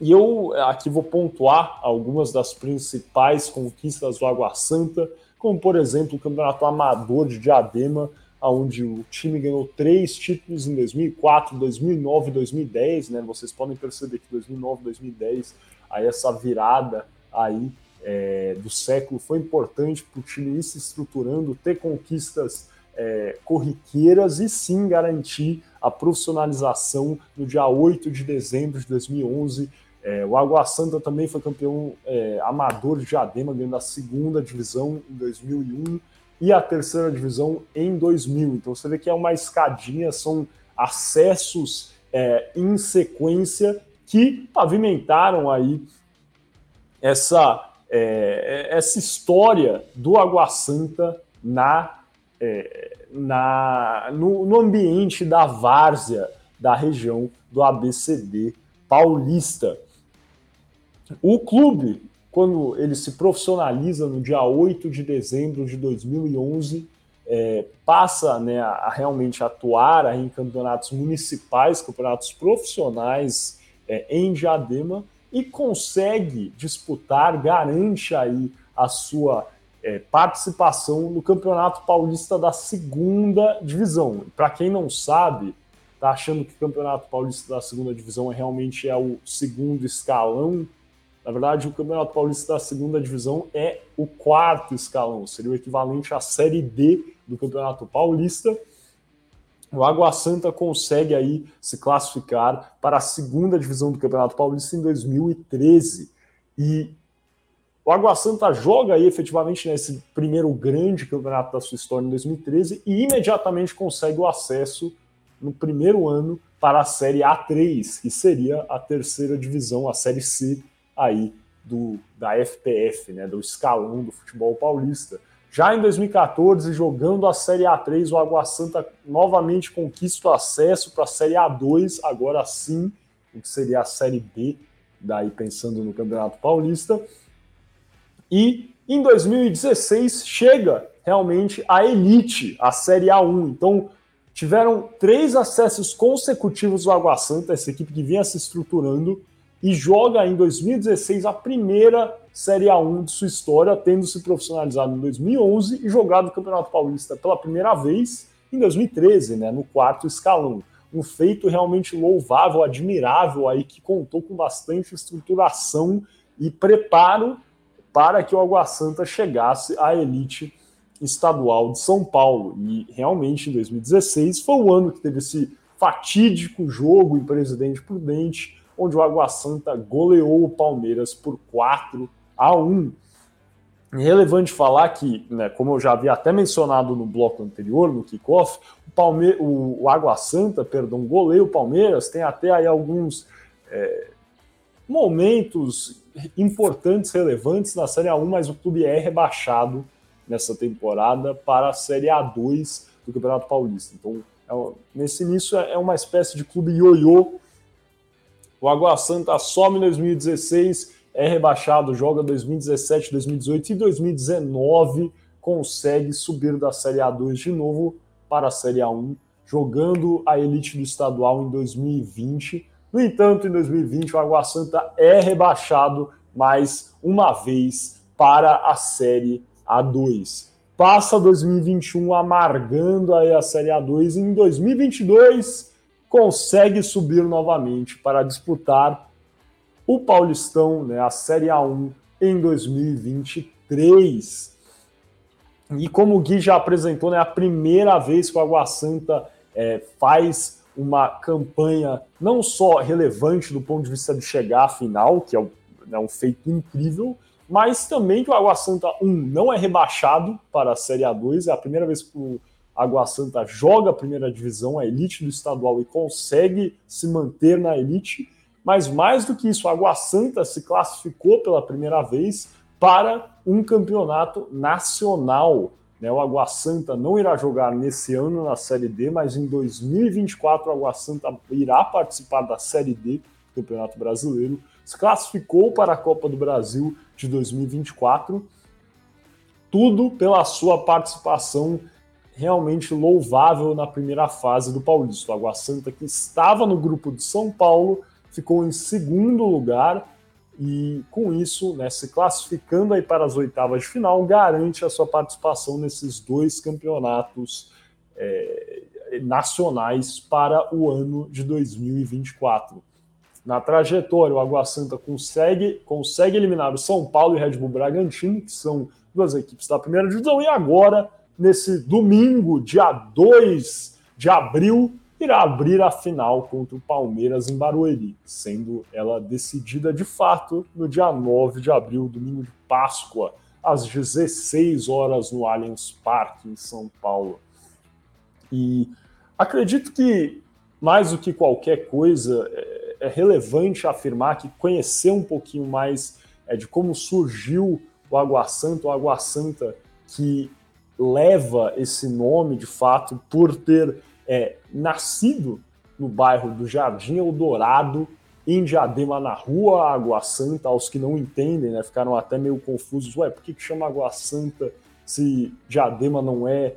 e eu aqui vou pontuar algumas das principais conquistas do Água Santa, como por exemplo o Campeonato Amador de Diadema, onde o time ganhou três títulos em 2004, 2009 e 2010, né? Vocês podem perceber que 2009, 2010, aí essa virada aí é, do século foi importante para o time ir se estruturando, ter conquistas é, corriqueiras e sim garantir a profissionalização no dia 8 de dezembro de 2011. É, o Água Santa também foi campeão é, amador de Diadema, ganhando a segunda divisão em 2001 e a terceira divisão em 2000. Então você vê que é uma escadinha, são acessos é, em sequência que pavimentaram aí essa, é, essa história do Água Santa na é, na, no, no ambiente da várzea da região do ABCD paulista. O clube, quando ele se profissionaliza no dia 8 de dezembro de 2011, é, passa né, a, realmente atuar em campeonatos municipais, campeonatos profissionais é, em Diadema e consegue disputar, garante aí a sua é, participação no Campeonato Paulista da segunda divisão. Para quem não sabe, tá achando que o Campeonato Paulista da segunda divisão é realmente é o segundo escalão. Na verdade, o Campeonato Paulista da segunda divisão é o quarto escalão, seria o equivalente à Série D do Campeonato Paulista. O Água Santa consegue aí se classificar para a segunda divisão do Campeonato Paulista em 2013. E o Água Santa joga aí efetivamente nesse primeiro grande campeonato da sua história em 2013 e imediatamente consegue o acesso no primeiro ano para a Série A3, que seria a terceira divisão, a Série C aí do, da FPF, né, do escalão do futebol paulista. Já em 2014, jogando a Série A3, o Água Santa novamente conquista o acesso para a Série A2, agora sim, o que seria a Série B, daí pensando no Campeonato Paulista. E em 2016 chega realmente a elite, a Série A1. Então tiveram três acessos consecutivos do Água Santa, essa equipe que vinha se estruturando. e joga em 2016 a primeira Série A1 de sua história, tendo se profissionalizado em 2011 e jogado o Campeonato Paulista pela primeira vez em 2013, né, no quarto escalão. Um feito realmente louvável, admirável aí que contou com bastante estruturação e preparo para que o Água Santa chegasse à elite estadual de São Paulo. E realmente em 2016 foi o ano que teve esse fatídico jogo em Presidente Prudente, onde o Água Santa goleou o Palmeiras por 4 a 1. É relevante falar que, né, como eu já havia até mencionado no bloco anterior, no kickoff, o, Palme o, o Água Santa, perdão, goleia o Palmeiras, tem até aí alguns é, momentos importantes, relevantes na Série A1, mas o clube é rebaixado nessa temporada para a Série A2 do Campeonato Paulista. Então, é, nesse início é, é uma espécie de clube ioiô. O Água Santa some em 2016, é rebaixado, joga 2017, 2018 e 2019, consegue subir da Série A2 de novo para a Série A1, jogando a elite do estadual em 2020. No entanto, em 2020, o Água Santa é rebaixado mais uma vez para a Série A2. Passa 2021 amargando aí a Série A2 e em 2022 consegue subir novamente para disputar o Paulistão, né, a Série A1 em 2023. E como o Gui já apresentou, é né, a primeira vez que o Água Santa é, faz uma campanha não só relevante do ponto de vista de chegar à final, que é um, é um feito incrível, mas também que o Água Santa 1 não é rebaixado para a Série A2, é a primeira vez que o Água Santa joga a primeira divisão, a elite do estadual, e consegue se manter na elite, mas mais do que isso, o Água Santa se classificou pela primeira vez para um campeonato nacional. Né? O Água Santa não irá jogar nesse ano na Série D, mas em 2024 o Água Santa irá participar da Série D do Campeonato Brasileiro. Se classificou para a Copa do Brasil de 2024. Tudo pela sua participação realmente louvável na primeira fase do Paulista. O Água Santa, que estava no grupo de São Paulo, ficou em segundo lugar e com isso, né, se classificando aí para as oitavas de final, garante a sua participação nesses dois campeonatos é, nacionais para o ano de 2024. Na trajetória, o Água Santa consegue, consegue eliminar o São Paulo e Red Bull Bragantino, que são duas equipes da primeira divisão, e agora, nesse domingo, dia 2 de abril, irá abrir a final contra o Palmeiras em Barueri, sendo ela decidida de fato no dia 9 de abril, domingo de Páscoa, às 16 horas no Allianz Parque, em São Paulo. E acredito que, mais do que qualquer coisa, é, é relevante afirmar que conhecer um pouquinho mais é, de como surgiu o Água Santa, o Água Santa que leva esse nome de fato por ter é, nascido no bairro do Jardim Eldorado, em Diadema, na rua Água Santa, aos que não entendem, né, ficaram até meio confusos, ué, por que, que chama Água Santa se Diadema não é,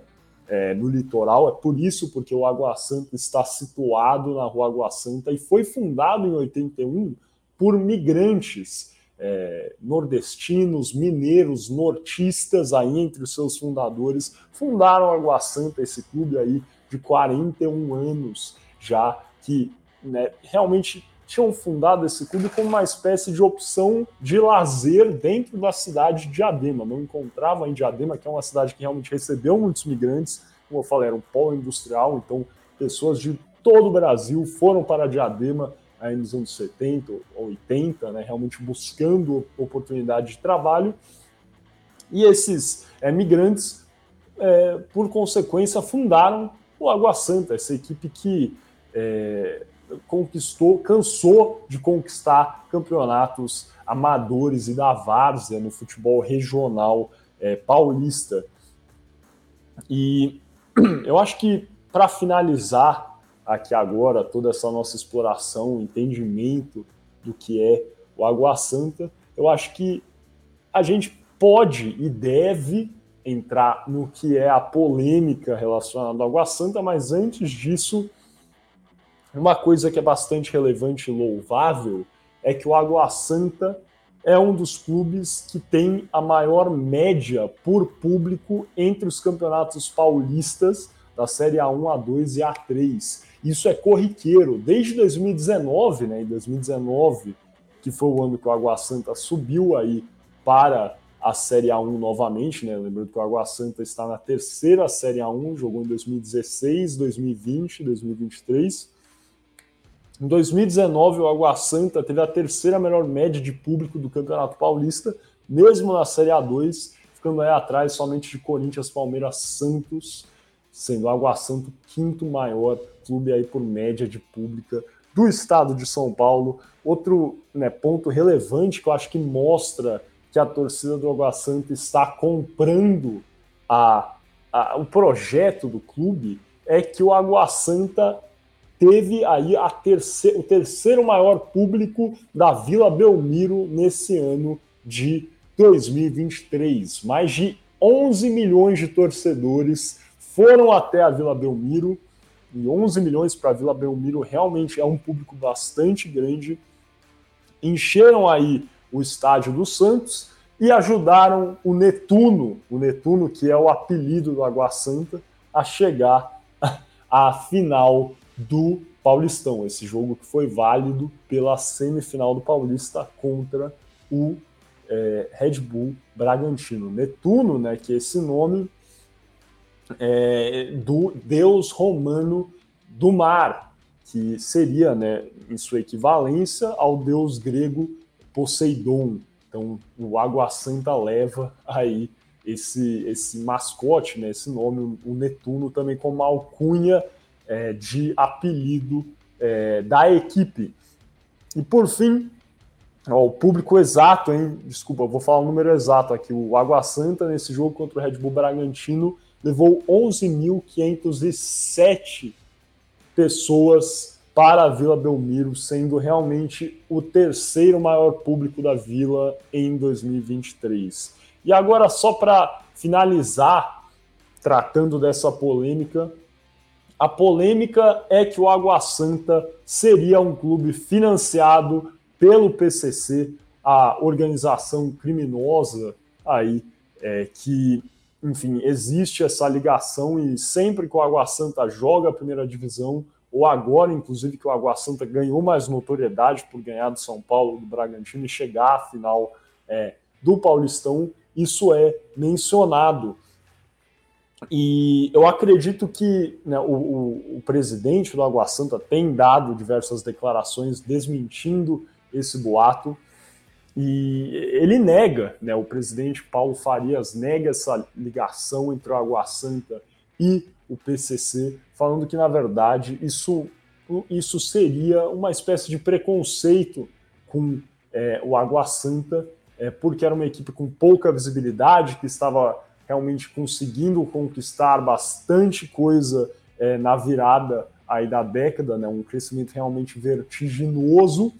é, no litoral? É por isso, porque o Água Santa está situado na rua Água Santa e foi fundado em 81 por migrantes é, nordestinos, mineiros, nortistas. Aí entre os seus fundadores, fundaram Água Santa, esse clube aí de 41 anos já, que né, realmente tinham fundado esse clube como uma espécie de opção de lazer dentro da cidade de Diadema. Não encontravam em Diadema, que é uma cidade que realmente recebeu muitos migrantes, como eu falei, era um polo industrial, então pessoas de todo o Brasil foram para Diadema aí nos anos 70 ou 80, né, realmente buscando oportunidade de trabalho. E esses é, migrantes, é, por consequência, fundaram o Água Santa, essa equipe que é, conquistou, cansou de conquistar campeonatos amadores e da várzea no futebol regional é, paulista. E eu acho que para finalizar aqui agora toda essa nossa exploração, entendimento do que é o Água Santa, eu acho que a gente pode e deve entrar no que é a polêmica relacionada ao Água Santa, mas antes disso, uma coisa que é bastante relevante e louvável é que o Água Santa é um dos clubes que tem a maior média por público entre os campeonatos paulistas da Série A1, A2 e A3. Isso é corriqueiro. Desde 2019, né, em 2019, que foi o ano que o Água Santa subiu aí para a Série A1 novamente, né? Lembrando que o Água Santa está na terceira Série A1, jogou em 2016, 2020, 2023. Em 2019, o Água Santa teve a terceira melhor média de público do Campeonato Paulista, mesmo na Série A2, ficando aí atrás somente de Corinthians, Palmeiras, Santos, sendo o Água Santa o quinto maior clube aí por média de pública do estado de São Paulo. Outro né, ponto relevante que eu acho que mostra que a torcida do Água Santa está comprando a, a, o projeto do clube é que o Água Santa teve aí a terceiro, o terceiro maior público da Vila Belmiro nesse ano de 2023. Mais de 11 milhões de torcedores foram até a Vila Belmiro, e 11 milhões para a Vila Belmiro realmente é um público bastante grande. Encheram aí o estádio do Santos e ajudaram o Netuno, o Netuno que é o apelido do Água Santa, a chegar à final do Paulistão, esse jogo que foi válido pela semifinal do Paulista contra o é, Red Bull Bragantino. Netuno, né, que é esse nome é, do deus romano do mar, que seria, né, em sua equivalência, ao deus grego Poseidon. Então, o Água Santa leva aí esse, esse mascote, né, esse nome, o Netuno, também como alcunha é, de apelido é, da equipe. E por fim, ó, o público exato, hein? Desculpa, vou falar o número exato aqui. O Água Santa, nesse jogo contra o Red Bull Bragantino, levou 11.507 pessoas para a Vila Belmiro, sendo realmente o terceiro maior público da Vila em 2023. E agora, só para finalizar, tratando dessa polêmica, a polêmica é que o Água Santa seria um clube financiado pelo PCC, a organização criminosa aí é, que, enfim, existe essa ligação e sempre que o Água Santa joga a primeira divisão, ou agora, inclusive, que o Água Santa ganhou mais notoriedade por ganhar do São Paulo, do Bragantino e chegar à final é, do Paulistão, isso é mencionado e eu acredito que né, o, o, o, presidente do Água Santa tem dado diversas declarações desmentindo esse boato. E ele nega, né, o presidente Paulo Farias nega essa ligação entre o Água Santa e o PCC, falando que, na verdade, isso, isso seria uma espécie de preconceito com é, o Água Santa, é, porque era uma equipe com pouca visibilidade, que estava realmente conseguindo conquistar bastante coisa é, na virada aí da década, né, um crescimento realmente vertiginoso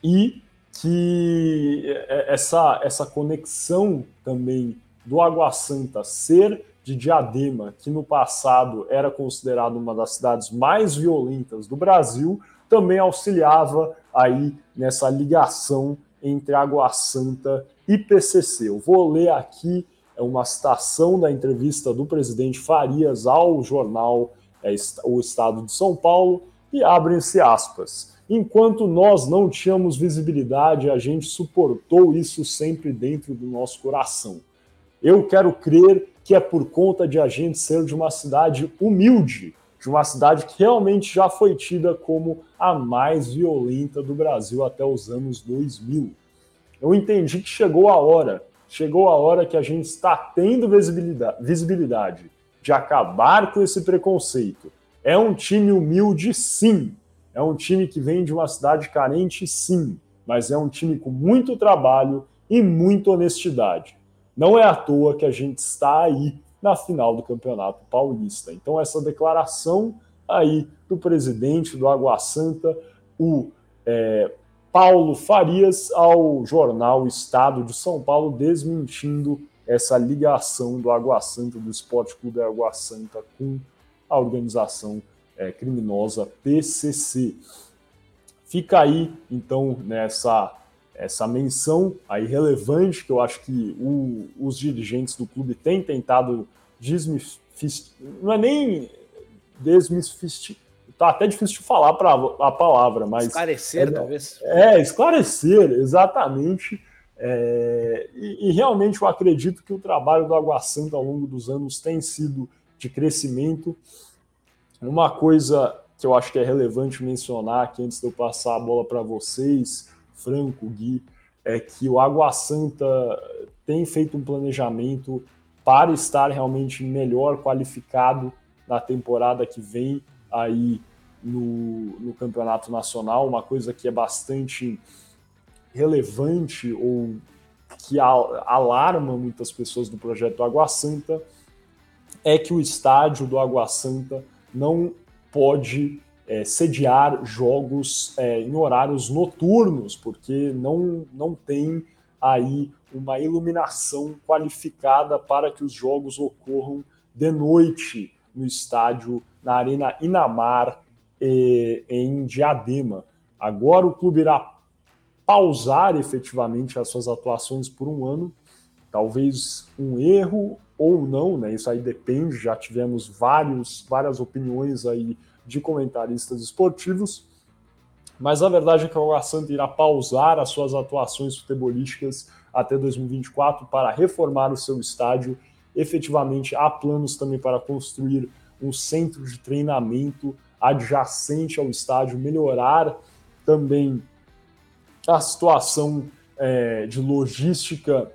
e que é, essa, essa conexão também do Água Santa ser de Diadema, que no passado era considerado uma das cidades mais violentas do Brasil, também auxiliava aí nessa ligação entre Água Santa e PCC. Eu vou ler aqui é uma citação da entrevista do presidente Farias ao jornal é, O Estado de São Paulo, e abrem-se aspas. Enquanto nós não tínhamos visibilidade, a gente suportou isso sempre dentro do nosso coração. Eu quero crer que é por conta de a gente ser de uma cidade humilde, de uma cidade que realmente já foi tida como a mais violenta do Brasil até os anos 2000. Eu entendi que chegou a hora chegou a hora que a gente está tendo visibilidade, de acabar com esse preconceito. É um time humilde, sim. É um time que vem de uma cidade carente, sim. Mas é um time com muito trabalho e muita honestidade. Não é à toa que a gente está aí na final do Campeonato Paulista. Então, essa declaração aí do presidente do Água Santa, o é, Paulo Farias ao jornal Estado de São Paulo, desmentindo essa ligação do Água Santa, do Esporte Clube Água Santa, com a organização é, criminosa PCC. fica aí, então, nessa essa menção aí relevante que eu acho que o, os dirigentes do clube têm tentado desmistificar, não é nem desmistificar, tá até difícil de falar pra, a palavra, mas... Esclarecer, é, talvez. É, esclarecer, exatamente. É, e, e, realmente eu acredito que o trabalho do Água Santa ao longo dos anos tem sido de crescimento. Uma coisa que eu acho que é relevante mencionar aqui antes de eu passar a bola para vocês, Franco, Gui, é que o Água Santa tem feito um planejamento para estar realmente melhor qualificado na temporada que vem aí no, no campeonato nacional, uma coisa que é bastante relevante ou que alarma muitas pessoas do projeto Água Santa é que o estádio do Água Santa não pode é, sediar jogos é, em horários noturnos, porque não, não tem aí uma iluminação qualificada para que os jogos ocorram de noite no estádio, na Arena Inamar, em Diadema. Agora o clube irá pausar efetivamente as suas atuações por um ano, talvez um erro ou não, né? Isso aí depende, já tivemos vários, várias opiniões aí de comentaristas esportivos, mas a verdade é que o Água Santa irá pausar as suas atuações futebolísticas até 2024 para reformar o seu estádio. Efetivamente, há planos também para construir um centro de treinamento adjacente ao estádio, melhorar também a situação é, de logística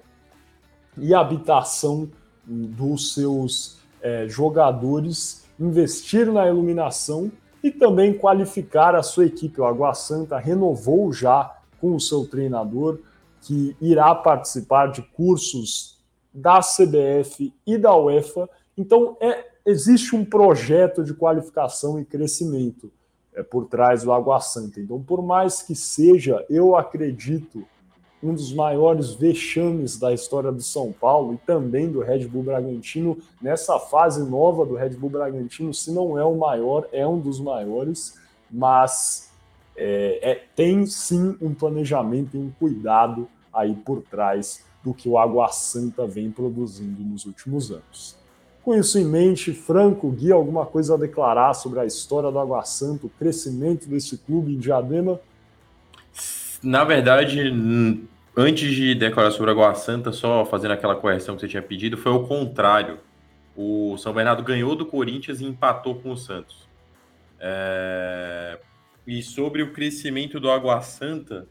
e habitação dos seus é, jogadores investir na iluminação e também qualificar a sua equipe. O Água Santa renovou já com o seu treinador, que irá participar de cursos da CBF e da UEFA. Então, é, existe um projeto de qualificação e crescimento é, por trás do Água Santa. Então, por mais que seja, eu acredito um dos maiores vexames da história do São Paulo e também do Red Bull Bragantino nessa fase nova do Red Bull Bragantino, se não é o maior, é um dos maiores, mas é, é, tem sim um planejamento e um cuidado aí por trás do que o Água Santa vem produzindo nos últimos anos. Com isso em mente, Franco, Gui, alguma coisa a declarar sobre a história do Água Santa, o crescimento desse clube em Diadema? Na verdade, antes de declarar sobre a Água Santa, só fazendo aquela correção que você tinha pedido, foi o contrário. O São Bernardo ganhou do Corinthians e empatou com o Santos. É... E sobre o crescimento do Água Santa,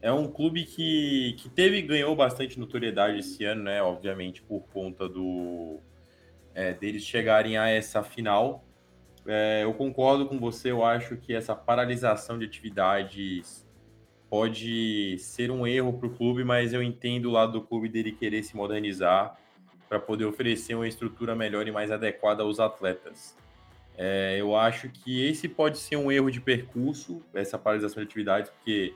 é um clube que, que teve ganhou bastante notoriedade esse ano, né? Obviamente por conta do é, deles chegarem a essa final. É, eu concordo com você, eu acho que essa paralisação de atividades pode ser um erro para o clube, mas eu entendo o lado do clube dele querer se modernizar para poder oferecer uma estrutura melhor e mais adequada aos atletas. É, eu acho que esse pode ser um erro de percurso, essa paralisação de atividades, porque,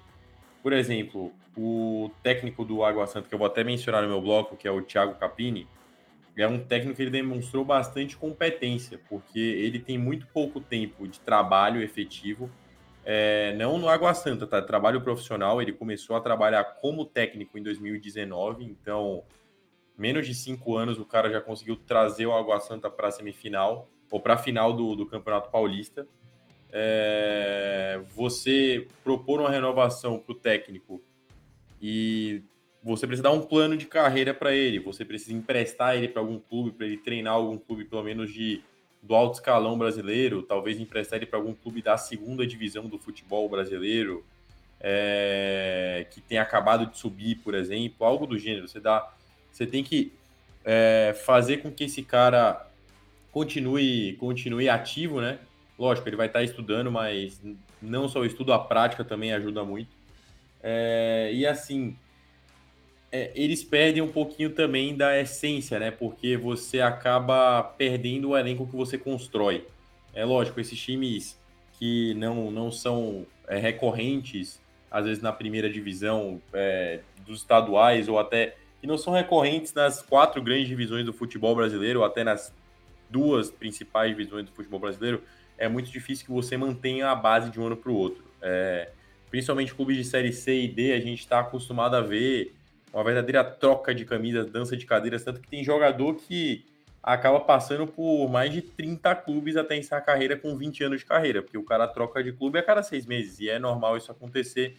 por exemplo, o técnico do Água Santa, que eu vou até mencionar no meu bloco, que é o Thiago Capini, é um técnico que ele demonstrou bastante competência, porque ele tem muito pouco tempo de trabalho efetivo é, não no Água Santa, tá? Trabalho profissional. Ele começou a trabalhar como técnico em 2019, então, menos de cinco anos, o cara já conseguiu trazer o Água Santa para a semifinal ou para a final do, do Campeonato Paulista. É, você propor uma renovação para o técnico e você precisa dar um plano de carreira para ele, você precisa emprestar ele para algum clube, para ele treinar algum clube, pelo menos de do alto escalão brasileiro, talvez emprestar ele para algum clube da segunda divisão do futebol brasileiro, é, que tem acabado de subir, por exemplo, algo do gênero. Você dá, você tem que é, fazer com que esse cara continue, continue ativo, né? Lógico, ele vai estar estudando, mas não só o estudo, a prática também ajuda muito. É, e assim, é, eles perdem um pouquinho também da essência, né? Porque você acaba perdendo o elenco que você constrói. É lógico, esses times que não, não são é, recorrentes, às vezes na primeira divisão é, dos estaduais, ou até que não são recorrentes nas quatro grandes divisões do futebol brasileiro, ou até nas duas principais divisões do futebol brasileiro, é muito difícil que você mantenha a base de um ano para o outro. É, principalmente clubes de Série C e D, a gente está acostumado a ver uma verdadeira troca de camisas, dança de cadeiras, tanto que tem jogador que acaba passando por mais de 30 clubes até encerrar a carreira com 20 anos de carreira, porque o cara troca de clube a cada seis meses, e é normal isso acontecer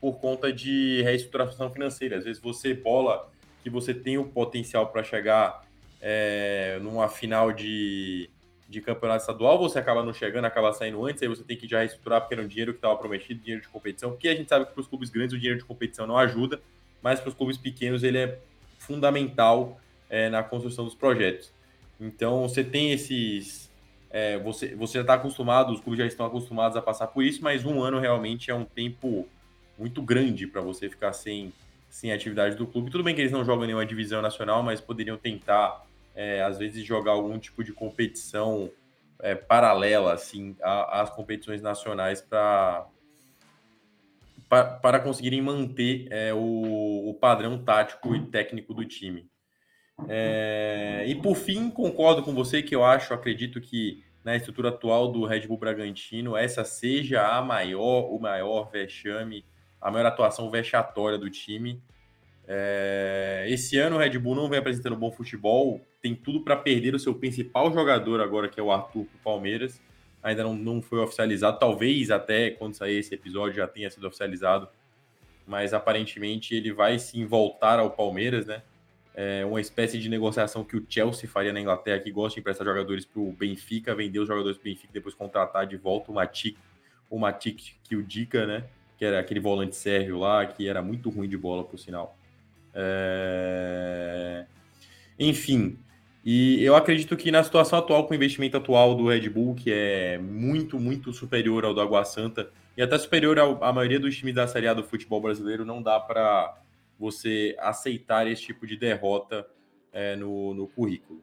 por conta de reestruturação financeira. Às vezes você bola que você tem o potencial para chegar é, numa final de, de campeonato estadual, você acaba não chegando, acaba saindo antes, aí você tem que já reestruturar porque era um dinheiro que estava prometido, dinheiro de competição, porque a gente sabe que para os clubes grandes o dinheiro de competição não ajuda, mas para os clubes pequenos ele é fundamental é, na construção dos projetos. Então você tem esses. É, você, você já está acostumado, os clubes já estão acostumados a passar por isso, mas um ano realmente é um tempo muito grande para você ficar sem, sem atividade do clube. Tudo bem que eles não jogam nenhuma divisão nacional, mas poderiam tentar, é, às vezes, jogar algum tipo de competição é, paralela assim, às competições nacionais para para conseguirem manter é, o, o, padrão tático e técnico do time. É, e por fim, concordo com você que eu acho, acredito que na estrutura atual do Red Bull Bragantino, essa seja a maior, o maior vexame, a maior atuação vexatória do time. É, esse ano o Red Bull não vem apresentando bom futebol, tem tudo para perder o seu principal jogador agora, que é o Arthur pro Palmeiras. Ainda não, não foi oficializado, talvez até quando sair esse episódio já tenha sido oficializado, mas aparentemente ele vai sim voltar ao Palmeiras, né? é, uma espécie de negociação que o Chelsea faria na Inglaterra, que gosta de emprestar jogadores para o Benfica, vender os jogadores para o Benfica, depois contratar de volta o Matic, o Matic que o Dica, né? Que era aquele volante sérvio lá, que era muito ruim de bola, por sinal. É... Enfim, e eu acredito que na situação atual, com o investimento atual do Red Bull, que é muito, muito superior ao do Água Santa, e até superior à maioria dos times da Série A do futebol brasileiro, não dá para você aceitar esse tipo de derrota é, no, no currículo.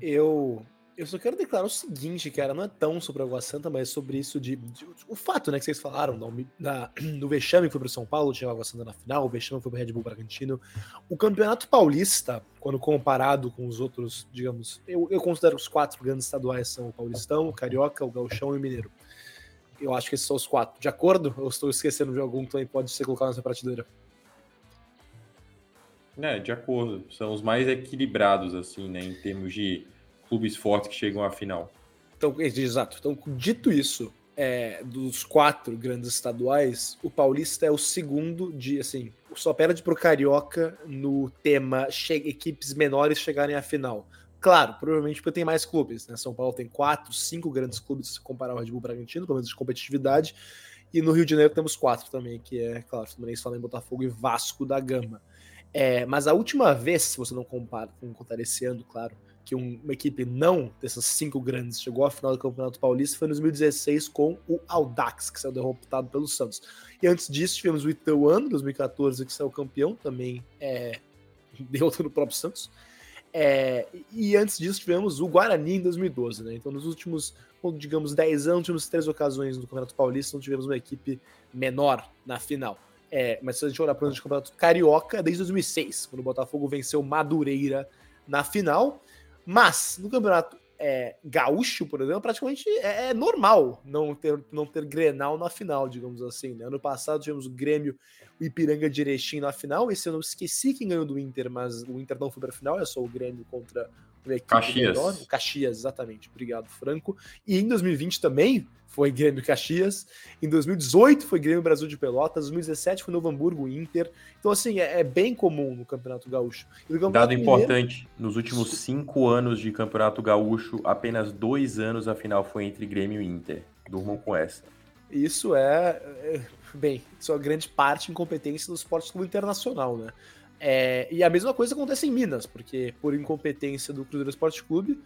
Eu, eu só quero declarar o seguinte, cara, não é tão sobre a Água Santa, mas sobre isso de, de, o fato, né, que vocês falaram, não, na, no vexame que foi para São Paulo, tinha a Água Santa na final, o vexame foi para Red Bull Bragantino. O Campeonato Paulista, quando comparado com os outros, digamos, eu, eu considero os quatro grandes estaduais são o Paulistão, o Carioca, o Gauchão e o Mineiro. Eu acho que esses são os quatro. De acordo? Ou estou esquecendo de algum que também pode ser colocado nessa prateleira? É, de acordo. São os mais equilibrados, assim, né? Em termos de clubes fortes que chegam à final. Então, exato. Então, dito isso, é, dos quatro grandes estaduais, o Paulista é o segundo de, assim, só perde pro Carioca no tema equipes menores chegarem à final. Claro, provavelmente porque tem mais clubes, né? São Paulo tem quatro, cinco grandes clubes se comparar ao Red Bull Bragantino, pelo menos de competitividade. E no Rio de Janeiro temos quatro também, que é, claro, Fluminense, Flamengo, Botafogo e Vasco da Gama. É, mas a última vez, se você não compara, não contar esse ano, claro, que uma equipe não dessas cinco grandes chegou à final do Campeonato Paulista foi em 2016 com o Audax, que saiu derrotado pelo Santos. E antes disso tivemos o Ituano, 2014, que saiu campeão, também é, derrotando o próprio Santos. É, e antes disso tivemos o Guarani em 2012, né? Então nos últimos, digamos, 10 anos, tivemos três ocasiões no Campeonato Paulista, não tivemos uma equipe menor na final. É, mas se a gente olhar para o campeonato carioca, desde 2006, quando o Botafogo venceu Madureira na final. Mas no campeonato é, gaúcho, por exemplo, praticamente é, é, normal não ter, não ter Grenal na final, digamos assim. Né? Ano passado tivemos o Grêmio, o Ipiranga Erechim na final. Esse eu esqueci quem ganhou do Inter, mas o Inter não foi para a final, é só o Grêmio contra Caxias. Menor, Caxias, exatamente. Obrigado, Franco. E em 2020 também foi Grêmio Caxias. Em 2018 foi Grêmio Brasil de Pelotas. Em 2017 foi Novo Hamburgo Inter. Então, assim, é, é bem comum no Campeonato Gaúcho. Campeonato Dado Mineiro, importante: nos últimos cinco anos de Campeonato Gaúcho, apenas dois anos a final foi entre Grêmio e Inter. Durmam com essa. Isso é, é bem, isso é grande parte incompetência do esporte clube internacional, né? É, e a mesma coisa acontece em Minas, porque por incompetência do Cruzeiro Esporte Clube,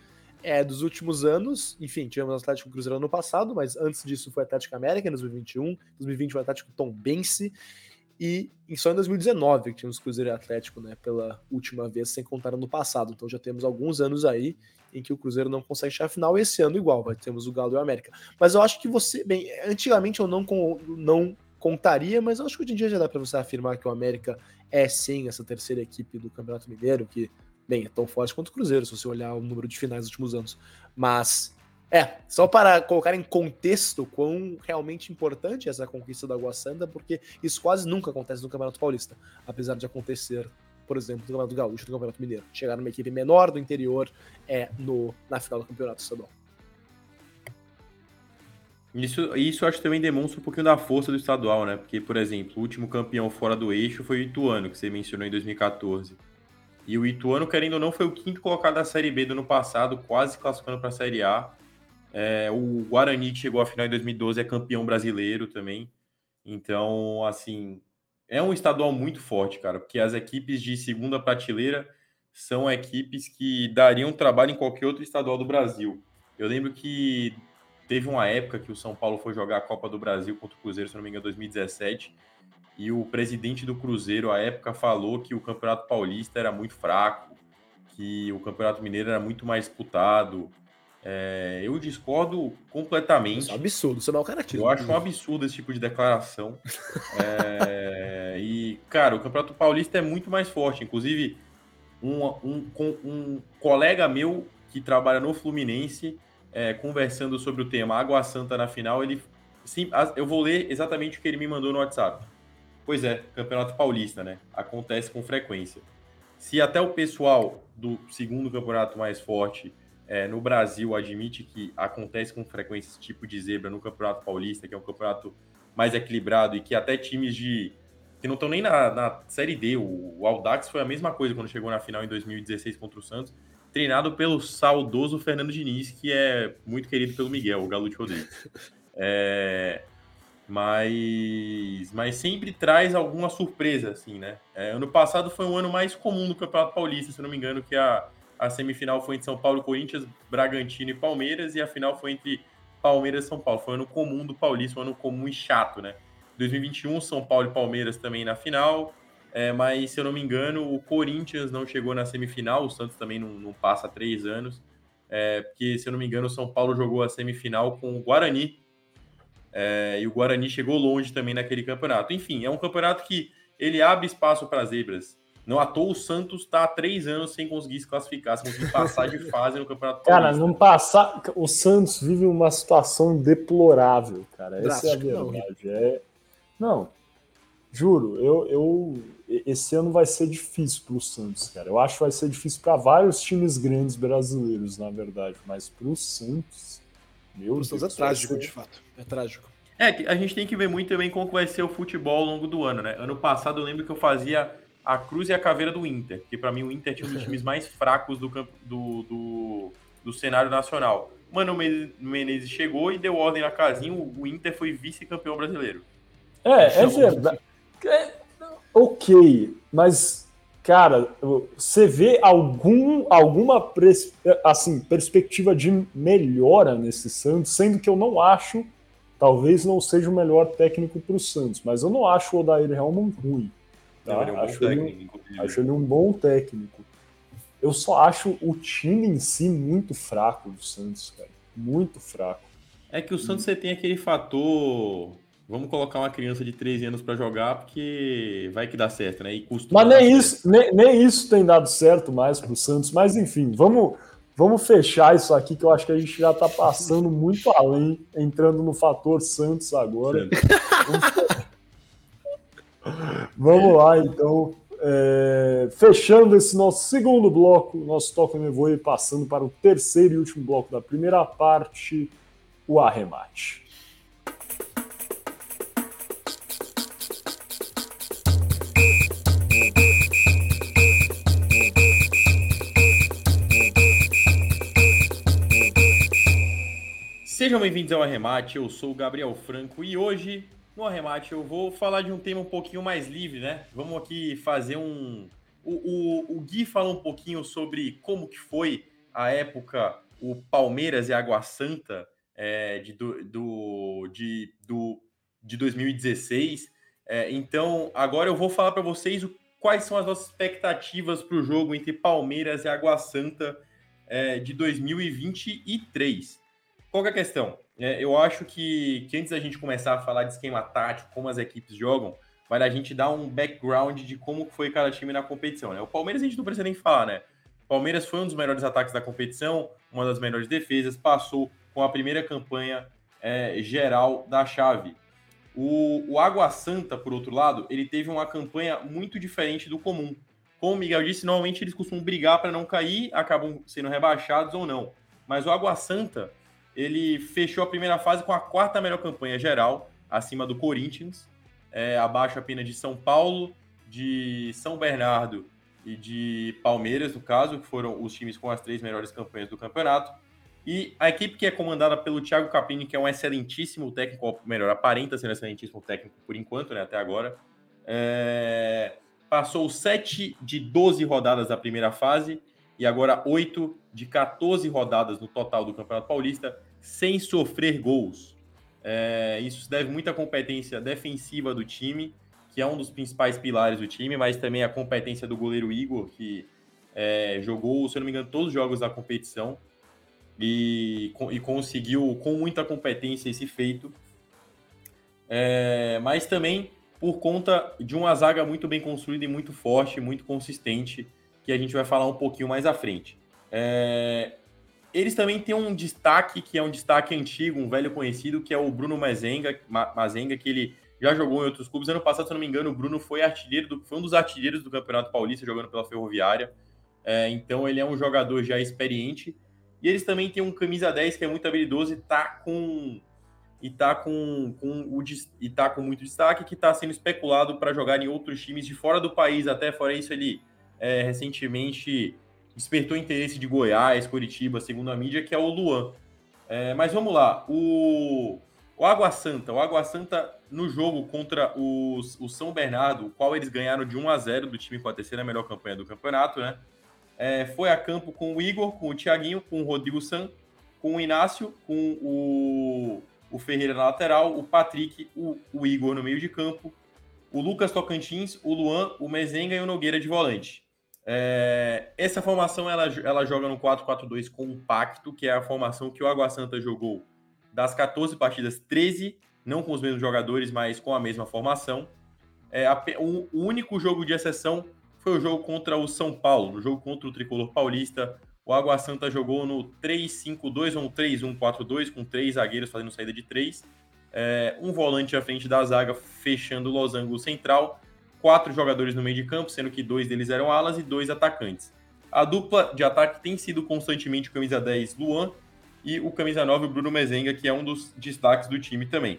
é, dos últimos anos, enfim, tivemos o Atlético Cruzeiro ano passado, mas antes disso foi Atlético América em 2021, 2020 foi Atlético Tom Bense, e só em 2019 que tínhamos Cruzeiro e Atlético, né, pela última vez, sem contar ano passado. Então já temos alguns anos aí em que o Cruzeiro não consegue chegar à final, esse ano igual, vai temos o Galo e o América. Mas eu acho que você, bem, antigamente eu não, não contaria, mas eu acho que hoje em dia já dá para você afirmar que o América é sim essa terceira equipe do Campeonato Mineiro, que bem, é tão forte quanto o Cruzeiro, se você olhar o número de finais dos últimos anos. Mas É, só para colocar em contexto quão realmente importante é essa conquista da Água Santa, porque isso quase nunca acontece no Campeonato Paulista, apesar de acontecer, por exemplo, no Campeonato Gaúcho, no Campeonato Mineiro. Chegar numa equipe menor do interior é no, na final do Campeonato Estadual. Isso, isso acho que também demonstra um pouquinho da força do estadual, né? Porque, por exemplo, o último campeão fora do eixo foi o Ituano, que você mencionou em 2014. E o Ituano, querendo ou não, foi o quinto colocado da Série B do ano passado, quase classificando para a Série A. É, o Guarani, que chegou à final em 2012, é campeão brasileiro também. Então, assim, é um estadual muito forte, cara, porque as equipes de segunda prateleira são equipes que dariam trabalho em qualquer outro estadual do Brasil. Eu lembro que teve uma época que o São Paulo foi jogar a Copa do Brasil contra o Cruzeiro, se não me engano, 2017, e o presidente do Cruzeiro, à época, falou que o Campeonato Paulista era muito fraco, que o Campeonato Mineiro era muito mais disputado. É, eu discordo completamente. É um absurdo, você não é o cara Eu acho um absurdo esse tipo de declaração. é, e, cara, o Campeonato Paulista é muito mais forte. Inclusive, um, um, um colega meu que trabalha no Fluminense é, conversando sobre o tema Água Santa na final, ele sim, eu vou ler exatamente o que ele me mandou no WhatsApp. Pois é, Campeonato Paulista, né? Acontece com frequência. Se até o pessoal do segundo campeonato mais forte é, no Brasil admite que acontece com frequência esse tipo de zebra no Campeonato Paulista, que é um campeonato mais equilibrado e que até times de que não estão nem na, na Série D, o, o Audax foi a mesma coisa quando chegou na final em 2016 contra o Santos, treinado pelo saudoso Fernando Diniz, que é muito querido pelo Miguel, o Galute Rodrigues. É, mas, mas sempre traz alguma surpresa, assim, né? É, ano passado foi um ano mais comum no Campeonato Paulista, se não me engano, que a, a semifinal foi entre São Paulo, Corinthians, Bragantino e Palmeiras, e a final foi entre Palmeiras e São Paulo. Foi um ano comum do Paulista, um ano comum e chato, né? 2021, São Paulo e Palmeiras também na final, é, mas, se eu não me engano, o Corinthians não chegou na semifinal, o Santos também não, não passa há três anos, é, porque, se eu não me engano, o São Paulo jogou a semifinal com o Guarani, é, e o Guarani chegou longe também naquele campeonato. Enfim, é um campeonato que ele abre espaço para zebras. Não à toa o Santos está há três anos sem conseguir se classificar, sem conseguir passar de fase no Campeonato Cara, Paulista. não passar. O Santos vive uma situação deplorável, cara. Essa é a verdade. Não, é... não juro, eu, eu esse ano vai ser difícil para o Santos, cara. Eu acho que vai ser difícil para vários times grandes brasileiros, na verdade, mas para o Santos, meu Deus. Santos é trágico, ser... de fato. É trágico. É, a gente tem que ver muito também como vai ser o futebol ao longo do ano, né? Ano passado eu lembro que eu fazia a Cruz e a Caveira do Inter, que para mim o Inter tinha um dos times mais fracos do, campo, do, do, do cenário nacional. Mano Menezes chegou e deu ordem na casinha, o Inter foi vice-campeão brasileiro. É, é é verdade. É, ok, mas, cara, você vê algum, alguma assim, perspectiva de melhora nesse Santos, sendo que eu não acho, talvez não seja o melhor técnico para o Santos, mas eu não acho o Odair Helman ruim. Tá? Não, ele é um acho, técnico, ele, acho ele um bom técnico. Eu só acho o time em si muito fraco do Santos, cara. Muito fraco. É que o Santos você tem aquele fator vamos colocar uma criança de 13 anos para jogar, porque vai que dá certo, né? E Mas nem isso, nem, nem, isso tem dado certo mais para o Santos. Mas enfim, vamos, vamos fechar isso aqui, que eu acho que a gente já está passando muito além, entrando no fator Santos agora. vamos lá, então. É, fechando esse nosso segundo bloco, nosso Toque Me Voe, passando para o terceiro e último bloco da primeira parte, o arremate. Sejam bem-vindos ao Arremate, eu sou o Gabriel Franco e hoje no Arremate eu vou falar de um tema um pouquinho mais livre, né? Vamos aqui fazer um. O, o, o Gui fala um pouquinho sobre como que foi a época o Palmeiras e Água Santa é, de, do, do, de, do, de 2016. É, então, agora eu vou falar para vocês o, quais são as nossas expectativas para o jogo entre Palmeiras e Água Santa é, de 2023. Qual é a questão? É, eu acho que, que antes da gente começar a falar de esquema tático, como as equipes jogam, vale a gente dar um background de como foi cada time na competição. Né? O Palmeiras a gente não precisa nem falar, né? O Palmeiras foi um dos melhores ataques da competição, uma das melhores defesas, passou com a primeira campanha é, geral da chave. O, o Água Santa, por outro lado, ele teve uma campanha muito diferente do comum. Como o Miguel disse, normalmente eles costumam brigar para não cair, acabam sendo rebaixados ou não. Mas o Água Santa, ele fechou a primeira fase com a quarta melhor campanha geral, acima do Corinthians, é, abaixo apenas de São Paulo, de São Bernardo e de Palmeiras, no caso, que foram os times com as três melhores campanhas do campeonato. E a equipe que é comandada pelo Thiago Capini, que é um excelentíssimo técnico, ou melhor, aparenta ser um excelentíssimo técnico por enquanto, né, até agora, é... passou 7 de 12 rodadas da primeira fase e agora 8 de 14 rodadas no total do Campeonato Paulista, sem sofrer gols. É... Isso deve muito à competência defensiva do time, que é um dos principais pilares do time, mas também a competência do goleiro Igor, que é, jogou, se eu não me engano, todos os jogos da competição e, e conseguiu com muita competência esse feito. É, mas também por conta de uma zaga muito bem construída e muito forte, muito consistente, que a gente vai falar um pouquinho mais à frente. É, eles também têm um destaque que é um destaque antigo, um velho conhecido, que é o Bruno Mazenga, Mazenga que ele já jogou em outros clubes. Ano passado, se eu não me engano, o Bruno foi artilheiro do, foi um dos artilheiros do Campeonato Paulista, jogando pela Ferroviária. É, então ele é um jogador já experiente e eles também têm um camisa 10 que é muito habilidoso e tá com e tá com, com o e tá com muito destaque que está sendo especulado para jogar em outros times de fora do país. Até fora isso, ele é, recentemente despertou interesse de Goiás, Curitiba, segundo a mídia, que é o Luan. É, mas vamos lá, o, o Água Santa, o Água Santa no jogo contra os, o São Bernardo, o qual eles ganharam de 1 a 0 do time com a terceira melhor campanha do campeonato, né? é, foi a campo com o Igor, com o Thiaguinho, com o Rodrigo San, com o Inácio, com o, o Ferreira na lateral, o Patrick, o, o Igor no meio de campo, o Lucas Tocantins, o Luan, o Mezenga e o Nogueira de volante. É, essa formação ela, ela joga no 4-4-2 compacto, que é a formação que o Água Santa jogou das 14 partidas, 13, não com os mesmos jogadores, mas com a mesma formação. É, a, o, o único jogo de exceção foi o jogo contra o São Paulo, no jogo contra o Tricolor Paulista. O Água Santa jogou no 3-5-2 ou 3-1-4-2, com três zagueiros fazendo saída de três. É, um volante à frente da zaga, fechando o losango central. Quatro jogadores no meio de campo, sendo que dois deles eram alas e dois atacantes. A dupla de ataque tem sido constantemente o camisa 10 Luan e o camisa 9 Bruno Mezenga, que é um dos destaques do time também.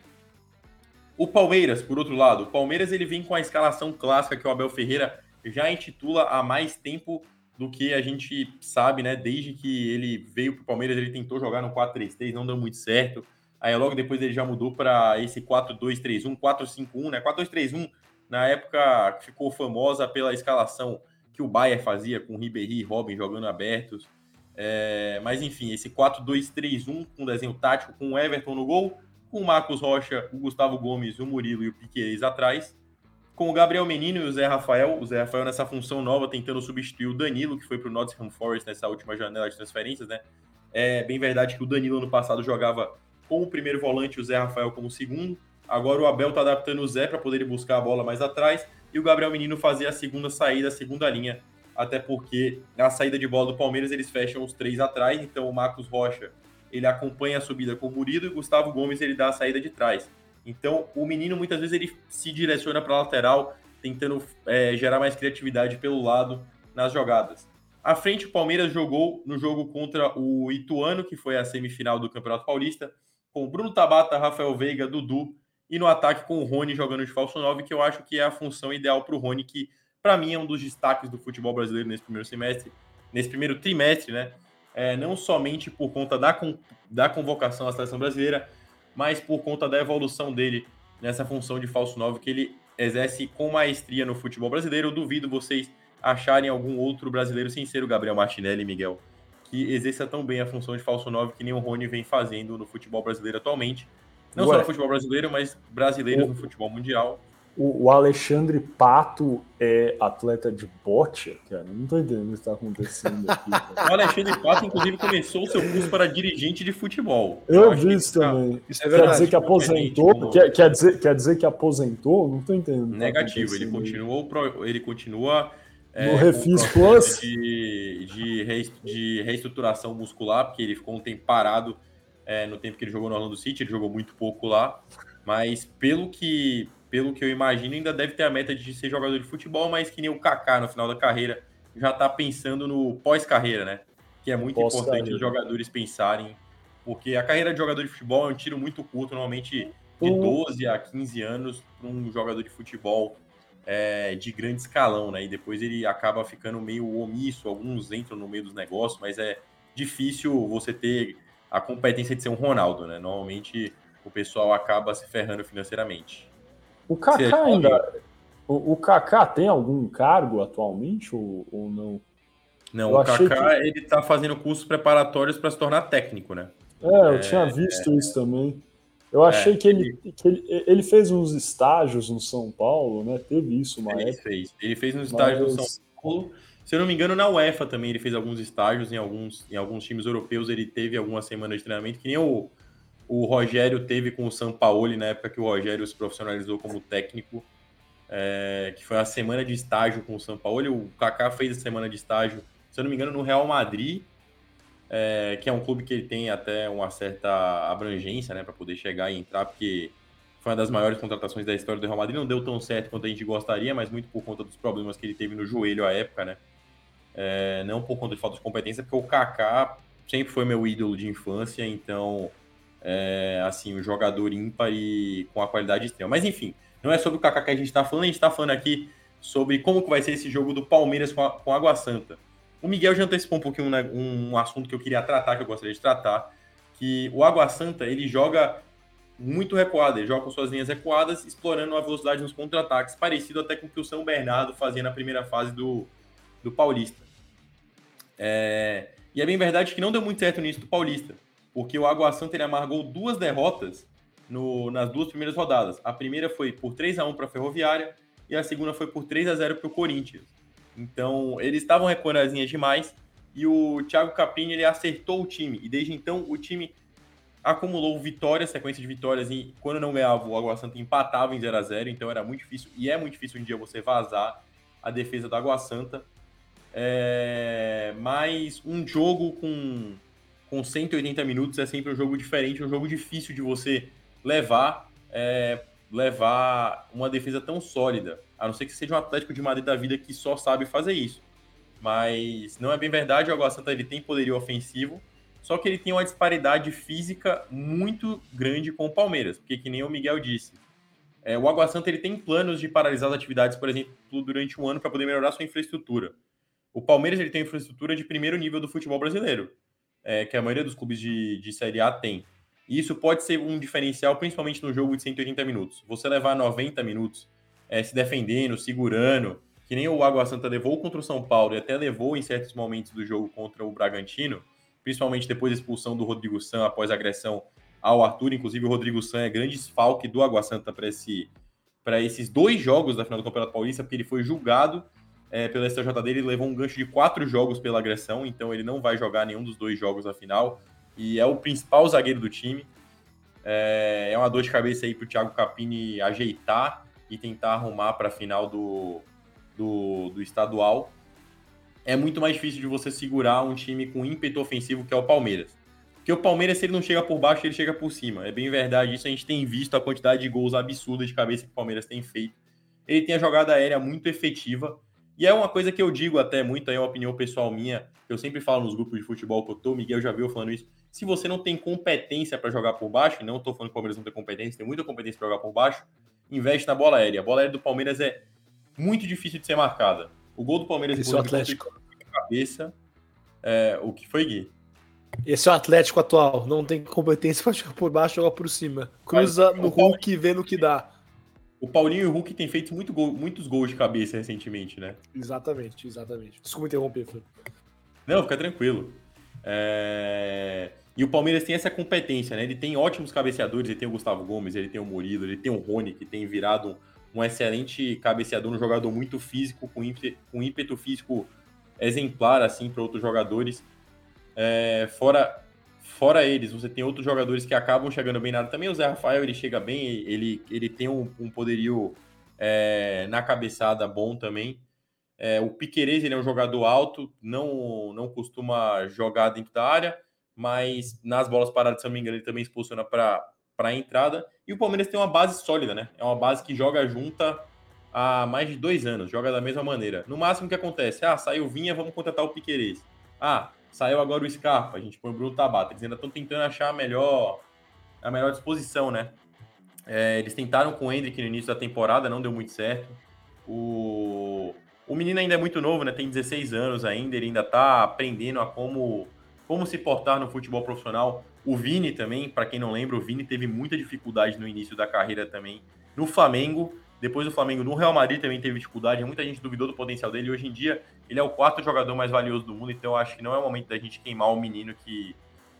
O Palmeiras, por outro lado, o Palmeiras ele vem com a escalação clássica que o Abel Ferreira já intitula há mais tempo do que a gente sabe, né? Desde que ele veio para o Palmeiras, ele tentou jogar no 4-3-3, não deu muito certo. Aí logo depois ele já mudou para esse 4-2-3-1, 4-5-1, né? 4-2-3-1, na época ficou famosa pela escalação que o Bayern fazia com Ribéry e Robin jogando abertos. É, mas enfim, esse 4-2-3-1 com desenho tático, com o Everton no gol, com o Marcos Rocha, o Gustavo Gomes, o Murilo e o Piqueires atrás com o Gabriel Menino e o Zé Rafael. O Zé Rafael nessa função nova, tentando substituir o Danilo, que foi para o Nottingham Forest nessa última janela de transferências, né? É bem verdade que o Danilo no passado jogava como primeiro volante e o Zé Rafael como segundo. Agora o Abel está adaptando o Zé para poder buscar a bola mais atrás e o Gabriel Menino fazia a segunda saída, a segunda linha, até porque na saída de bola do Palmeiras eles fecham os três atrás, então o Marcos Rocha ele acompanha a subida com o Murilo e o Gustavo Gomes ele dá a saída de trás. Então, o menino muitas vezes ele se direciona para a lateral, tentando é, gerar mais criatividade pelo lado nas jogadas. À frente, o Palmeiras jogou no jogo contra o Ituano, que foi a semifinal do Campeonato Paulista, com Bruno Tabata, Rafael Veiga, Dudu, e no ataque com o Rony jogando de falso 9, que eu acho que é a função ideal para o Rony, que para mim é um dos destaques do futebol brasileiro nesse primeiro semestre, nesse primeiro trimestre, né? É, não somente por conta da, da convocação à seleção brasileira, mas por conta da evolução dele nessa função de falso 9 que ele exerce com maestria no futebol brasileiro. Eu duvido vocês acharem algum outro brasileiro sem ser o Gabriel Martinelli, Miguel, que exerça tão bem a função de falso 9 que nem o Rony vem fazendo no futebol brasileiro atualmente. Não Ué. só no futebol brasileiro, mas brasileiros o... no futebol mundial. O, o, Alexandre Pato é atleta de bote, cara. Não tô entendendo o que está acontecendo aqui. o Alexandre Pato, inclusive, começou o seu curso para dirigente de futebol. Eu, Eu vi isso também. Isso é verdade. Quer dizer que aposentou? Quer, quer, dizer, quer dizer que aposentou? Não tô entendendo. Negativo. Ele continuou, ele continua é, no Refis Plus de, de, de reestruturação muscular, porque ele ficou um tempo parado é, no tempo que ele jogou no Orlando City, ele jogou muito pouco lá, mas pelo que, pelo que eu imagino, ainda deve ter a meta de ser jogador de futebol, mas que nem o Kaká no final da carreira já está pensando no pós-carreira, né? Que é muito importante os jogadores pensarem, porque a carreira de jogador de futebol é um tiro muito curto, normalmente de 12 a 15 anos para um jogador de futebol é, de grande escalão, né? E depois ele acaba ficando meio omisso, alguns entram no meio dos negócios, mas é difícil você ter a competência de ser um Ronaldo, né? Normalmente o pessoal acaba se ferrando financeiramente. O Kaká ainda. O, o Kaká tem algum cargo atualmente ou, ou não? Não, eu o Kaká que... ele tá fazendo cursos preparatórios para se tornar técnico, né? É, eu é, tinha visto é, isso também. Eu é, achei que, ele, que ele, ele fez uns estágios no São Paulo, né? Teve isso uma ele época. Fez. Ele fez uns estágios mas... no São Paulo. Se eu não me engano, na UEFA também ele fez alguns estágios em alguns, em alguns times europeus. Ele teve algumas semanas de treinamento, que nem o, o Rogério teve com o São Paulo na época que o Rogério se profissionalizou como técnico, é, que foi a semana de estágio com o São Paulo. O Kaká fez a semana de estágio, se eu não me engano, no Real Madrid é, que é um clube que ele tem até uma certa abrangência, né, para poder chegar e entrar, porque foi uma das maiores contratações da história do Real Madrid. Não deu tão certo quanto a gente gostaria, mas muito por conta dos problemas que ele teve no joelho à época, né? É, não por conta de falta de competência, porque o Kaká sempre foi meu ídolo de infância, então, é, assim, um jogador ímpar e com a qualidade extrema. Mas enfim, não é sobre o Kaká que a gente está falando, a gente está falando aqui sobre como que vai ser esse jogo do Palmeiras com, a, com Água Santa. O Miguel já antecipou um pouquinho né, um assunto que eu queria tratar, que eu gostaria de tratar, que o Água Santa, ele joga muito recuado, ele joga com suas linhas recuadas, explorando a velocidade nos contra-ataques, parecido até com o que o São Bernardo fazia na primeira fase do, do Paulista. É, e é bem verdade que não deu muito certo nisso do Paulista, porque o Água Santa ele amargou duas derrotas no, nas duas primeiras rodadas. A primeira foi por 3 a 1 para a Ferroviária e a segunda foi por 3 a 0 para o Corinthians. Então, eles estavam recuando demais e o Thiago Caprini ele acertou o time. E desde então, o time acumulou vitórias, sequência de vitórias. E quando não ganhava, o Água Santa empatava em 0 a 0 Então, era muito difícil. E é muito difícil um dia você vazar a defesa do Água Santa. É... Mas um jogo com, com 180 minutos é sempre um jogo diferente, um jogo difícil de você levar. É... levar uma defesa tão sólida. A não ser que seja um Atlético de Madrid da vida que só sabe fazer isso. Mas não é bem verdade, o Água Santa ele tem poderio ofensivo, só que ele tem uma disparidade física muito grande com o Palmeiras, porque que nem o Miguel disse, é, o Água Santa ele tem planos de paralisar as atividades, por exemplo, durante um ano para poder melhorar sua infraestrutura. O Palmeiras ele tem infraestrutura de primeiro nível do futebol brasileiro, é, que a maioria dos clubes de, de Série A tem. E isso pode ser um diferencial, principalmente no jogo de 180 minutos. Você levar 90 minutos é, se defendendo, segurando, que nem o Água Santa levou contra o São Paulo e até levou em certos momentos do jogo contra o Bragantino, principalmente depois da expulsão do Rodrigo San após a agressão ao Arthur. Inclusive, o Rodrigo San é grande desfalque do Água Santa para esse, esses dois jogos da final do Campeonato Paulista, porque ele foi julgado é, pela STJ dele, ele levou um gancho de quatro jogos pela agressão, então ele não vai jogar nenhum dos dois jogos da final, e é o principal zagueiro do time. É, é uma dor de cabeça aí para o Thiago Capini ajeitar e tentar arrumar para a final do, do, do estadual, é muito mais difícil de você segurar um time com ímpeto ofensivo que é o Palmeiras. Porque o Palmeiras, se ele não chega por baixo, ele chega por cima. É bem verdade isso. A gente tem visto a quantidade de gols absurda de cabeça que o Palmeiras tem feito. Ele tem a jogada aérea muito efetiva. E é uma coisa que eu digo até muito, aí é uma opinião pessoal minha, que eu sempre falo nos grupos de futebol que eu tô, o Miguel já viu falando isso. Se você não tem competência para jogar por baixo, e não estou falando que o Palmeiras não tem competência, tem muita competência para jogar por baixo, investe na bola aérea. A bola aérea do Palmeiras é muito difícil de ser marcada. O gol do Palmeiras Esse é o Atlético. cabeça. É, o que foi, Gui? Esse é o Atlético atual. Não tem competência para jogar por baixo, jogar por cima. Cruza Mas, no Hulk e vê no que dá. O Paulinho e o Hulk têm feito muito gol, muitos gols de cabeça recentemente, né? Exatamente, exatamente. Desculpa interromper, Felipe. Não, fica tranquilo. É... E o Palmeiras tem essa competência, né? Ele tem ótimos cabeceadores, ele tem o Gustavo Gomes, ele tem o Murilo, ele tem o Rony, que tem virado um excelente cabeceador, um jogador muito físico, com ímpeto, com ímpeto físico exemplar, assim, para outros jogadores. É, fora, fora eles, você tem outros jogadores que acabam chegando bem nada. Também o Zé Rafael, ele chega bem, ele, ele tem um, um poderio é, na cabeçada bom também. É, o Piquerez, ele é um jogador alto, não, não costuma jogar dentro da área, mas nas bolas paradas, se não me engano, ele também se posiciona para a entrada. E o Palmeiras tem uma base sólida, né? É uma base que joga junta há mais de dois anos, joga da mesma maneira. No máximo que acontece, ah, saiu Vinha, vamos contratar o Piquerez. Ah, saiu agora o Scarpa, a gente põe o Bruno Tabata. Eles ainda estão tentando achar a melhor, a melhor disposição, né? É, eles tentaram com o Hendrick no início da temporada, não deu muito certo. O, o menino ainda é muito novo, né? Tem 16 anos ainda, ele ainda está aprendendo a como, como se portar no futebol profissional. O Vini também, para quem não lembra, o Vini teve muita dificuldade no início da carreira também no Flamengo. Depois do Flamengo, no Real Madrid também teve dificuldade. Muita gente duvidou do potencial dele. Hoje em dia, ele é o quarto jogador mais valioso do mundo. Então, eu acho que não é o momento da gente queimar o menino que.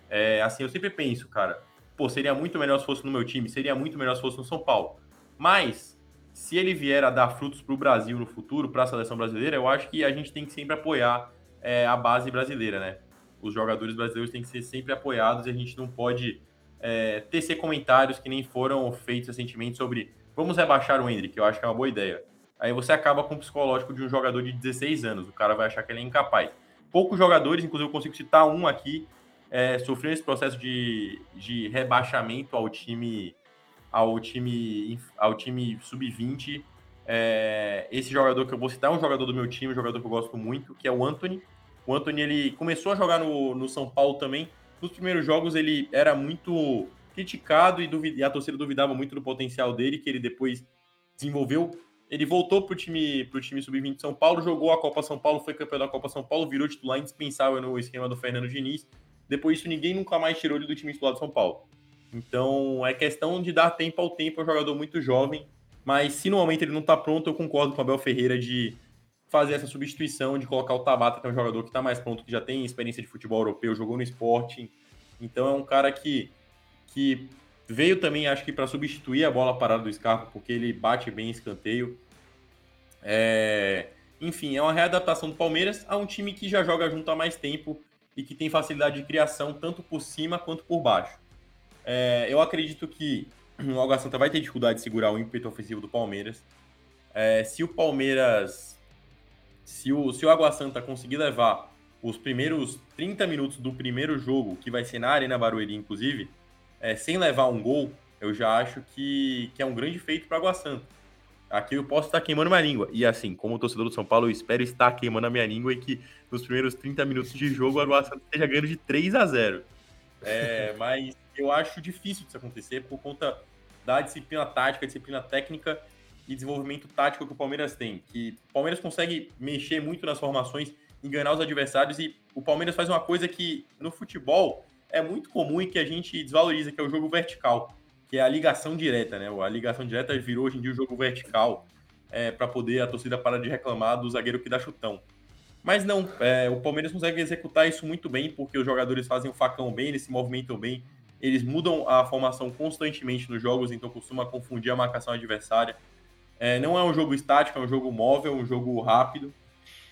É, assim, eu sempre penso, cara. Pô, seria muito melhor se fosse no meu time. Seria muito melhor se fosse no São Paulo. Mas, se ele vier a dar frutos para o Brasil no futuro, para a seleção brasileira, eu acho que a gente tem que sempre apoiar é, a base brasileira, né? Os jogadores brasileiros têm que ser sempre apoiados e a gente não pode é, tecer comentários que nem foram feitos recentemente sobre Vamos rebaixar o Hendrick, eu acho que é uma boa ideia. Aí você acaba com o psicológico de um jogador de 16 anos, o cara vai achar que ele é incapaz. Poucos jogadores, inclusive eu consigo citar um aqui, é, sofreram esse processo de, de rebaixamento ao time ao time ao time sub-20. É, esse jogador que eu vou citar é um jogador do meu time, um jogador que eu gosto muito, que é o Anthony. O Anthony ele começou a jogar no, no São Paulo também. Nos primeiros jogos ele era muito criticado e, duvid... e a torcida duvidava muito do potencial dele, que ele depois desenvolveu. Ele voltou para o time, pro time sub-20 de São Paulo, jogou a Copa São Paulo, foi campeão da Copa São Paulo, virou titular indispensável no esquema do Fernando Diniz. Depois disso, ninguém nunca mais tirou ele do time titular de São Paulo. Então, é questão de dar tempo ao tempo, é um jogador muito jovem, mas se no momento ele não está pronto, eu concordo com o Abel Ferreira de fazer essa substituição, de colocar o Tabata, que é um jogador que está mais pronto, que já tem experiência de futebol europeu, jogou no esporte. Então, é um cara que que veio também, acho que para substituir a bola parada do Scarpa, porque ele bate bem escanteio. É... Enfim, é uma readaptação do Palmeiras a um time que já joga junto há mais tempo e que tem facilidade de criação tanto por cima quanto por baixo. É... Eu acredito que o Alga Santa vai ter dificuldade de segurar o ímpeto ofensivo do Palmeiras. É... Se o Palmeiras, se o, se o Água Santa conseguir levar os primeiros 30 minutos do primeiro jogo, que vai ser na Arena Barueri, inclusive, é, sem levar um gol, eu já acho que, que é um grande feito para Água Santa. Aqui eu posso estar queimando minha língua. E assim, como torcedor do São Paulo, eu espero estar queimando a minha língua e que nos primeiros 30 minutos de jogo a Água Santa esteja ganhando de 3 a 0. É, mas eu acho difícil isso acontecer por conta da disciplina tática, disciplina técnica e desenvolvimento tático que o Palmeiras tem. Que o Palmeiras consegue mexer muito nas formações, enganar os adversários e o Palmeiras faz uma coisa que no futebol é muito comum e que a gente desvaloriza, que é o jogo vertical, que é a ligação direta, né? A ligação direta virou hoje em dia o jogo vertical, é, para poder a torcida parar de reclamar do zagueiro que dá chutão. Mas não, é, o Palmeiras consegue executar isso muito bem, porque os jogadores fazem o facão bem, eles se movimentam bem, eles mudam a formação constantemente nos jogos, então costuma confundir a marcação adversária. É, não é um jogo estático, é um jogo móvel, um jogo rápido.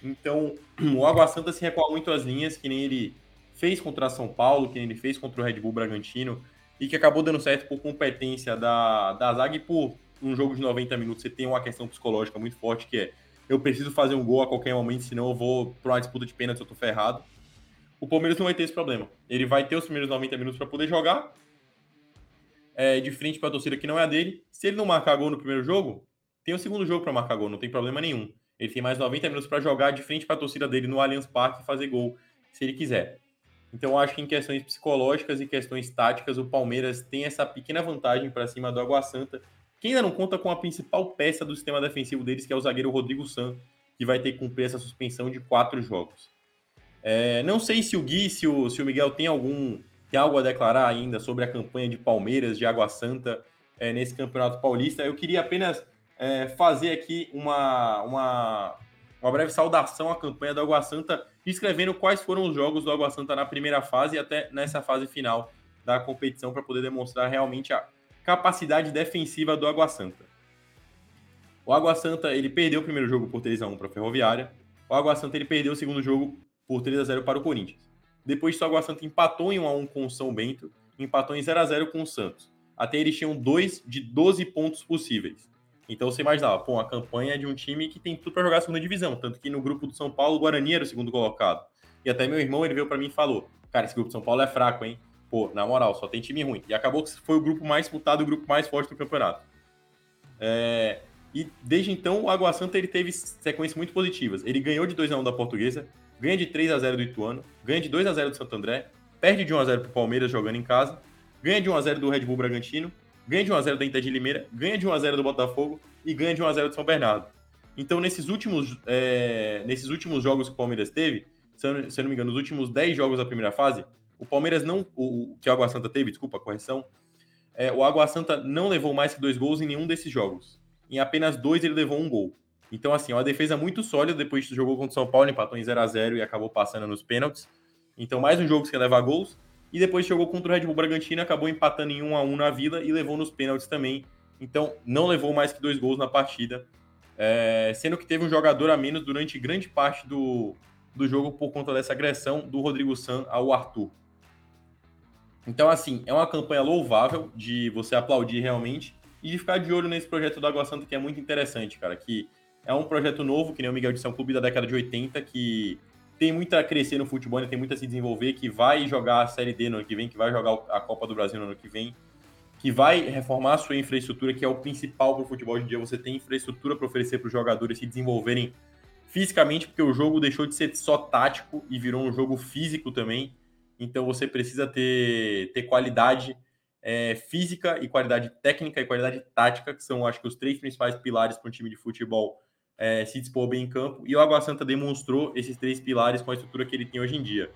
Então, o Água Santa se recuar muito as linhas, que nem ele fez contra São Paulo, que ele fez contra o Red Bull Bragantino, e que acabou dando certo por competência da, da zaga e por um jogo de 90 minutos você tem uma questão psicológica muito forte que é eu preciso fazer um gol a qualquer momento, senão eu vou para uma disputa de pênalti, eu tô ferrado. O Palmeiras não vai ter esse problema. Ele vai ter os primeiros 90 minutos para poder jogar é, de frente para a torcida que não é a dele. Se ele não marcar gol no primeiro jogo, tem o segundo jogo para marcar gol, não tem problema nenhum. Ele tem mais 90 minutos para jogar de frente para a torcida dele no Allianz Parque e fazer gol, se ele quiser. Então, acho que em questões psicológicas e questões táticas, o Palmeiras tem essa pequena vantagem para cima do Água Santa, que ainda não conta com a principal peça do sistema defensivo deles, que é o zagueiro Rodrigo San, que vai ter que cumprir essa suspensão de quatro jogos. É, não sei se o Gui, se o, se o Miguel tem algum tem algo a declarar ainda sobre a campanha de Palmeiras, de Água Santa, é, nesse Campeonato Paulista. Eu queria apenas é, fazer aqui uma, uma, uma breve saudação à campanha do Água Santa, escrevendo quais foram os jogos do Água Santa na primeira fase e até nessa fase final da competição para poder demonstrar realmente a capacidade defensiva do Água Santa. O Água Santa ele perdeu o primeiro jogo por 3 a 1 para a Ferroviária. O Água Santa ele perdeu o segundo jogo por 3 a 0 para o Corinthians. Depois o Água Santa empatou em 1 a 1 com o São Bento, empatou em 0 a 0 com o Santos. Até eles tinham dois de 12 pontos possíveis. Então você imaginava, pô, a campanha de um time que tem tudo para jogar a segunda divisão. Tanto que no grupo do São Paulo, o Guarani era o segundo colocado. E até meu irmão, ele veio para mim e falou: Cara, esse grupo de São Paulo é fraco, hein? Pô, na moral, só tem time ruim. E acabou que foi o grupo mais disputado, o grupo mais forte do campeonato. É, e desde então, o Água Santa ele teve sequências muito positivas. Ele ganhou de 2x1 da Portuguesa, ganha de 3x0 do Ituano, ganha de 2x0 do Santo André, perde de 1x0 pro Palmeiras jogando em casa, ganha de 1x0 do Red Bull Bragantino, ganha de 1x0 da Inter de Limeira, ganha de 1x0 do Botafogo e ganha de 1x0 do São Bernardo. Então, nesses últimos, é, nesses últimos jogos que o Palmeiras teve, se eu, não me engano, nos últimos 10 jogos da primeira fase, o Palmeiras não. O, que o Água Santa teve, desculpa a correção. É, o Água Santa não levou mais que dois gols em nenhum desses jogos. Em apenas dois ele levou um gol. Então, assim, uma defesa muito sólida. Depois jogou contra o São Paulo, empatou em 0 a 0 e acabou passando nos pênaltis. Então, mais um jogo sem levar gols. E depois jogou contra o Red Bull Bragantino, acabou empatando em 1 a 1 na Vila e levou nos pênaltis também. Então, não levou mais que dois gols na partida. É, sendo que teve um jogador a menos durante grande parte do, do jogo por conta dessa agressão do Rodrigo San ao Arthur. Então, assim, é uma campanha louvável de você aplaudir realmente e de ficar de olho nesse projeto do Água Santa, que é muito interessante, cara. Que é um projeto novo, que nem o Miguel de São Clube da década de 80, que tem muito a crescer no futebol, tem muito a se desenvolver, que vai jogar a Série D no ano que vem, que vai jogar a Copa do Brasil no ano que vem, que vai reformar a sua infraestrutura, que é o principal para o futebol hoje em dia. Você tem infraestrutura para oferecer para os jogadores se desenvolverem fisicamente, porque o jogo deixou de ser só tático e virou um jogo físico também. Então você precisa ter, ter qualidade é, física e qualidade técnica e qualidade tática, que são, acho que, os três principais pilares para um time de futebol é, se dispor bem em campo. E o Água Santa demonstrou esses três pilares com a estrutura que ele tem hoje em dia.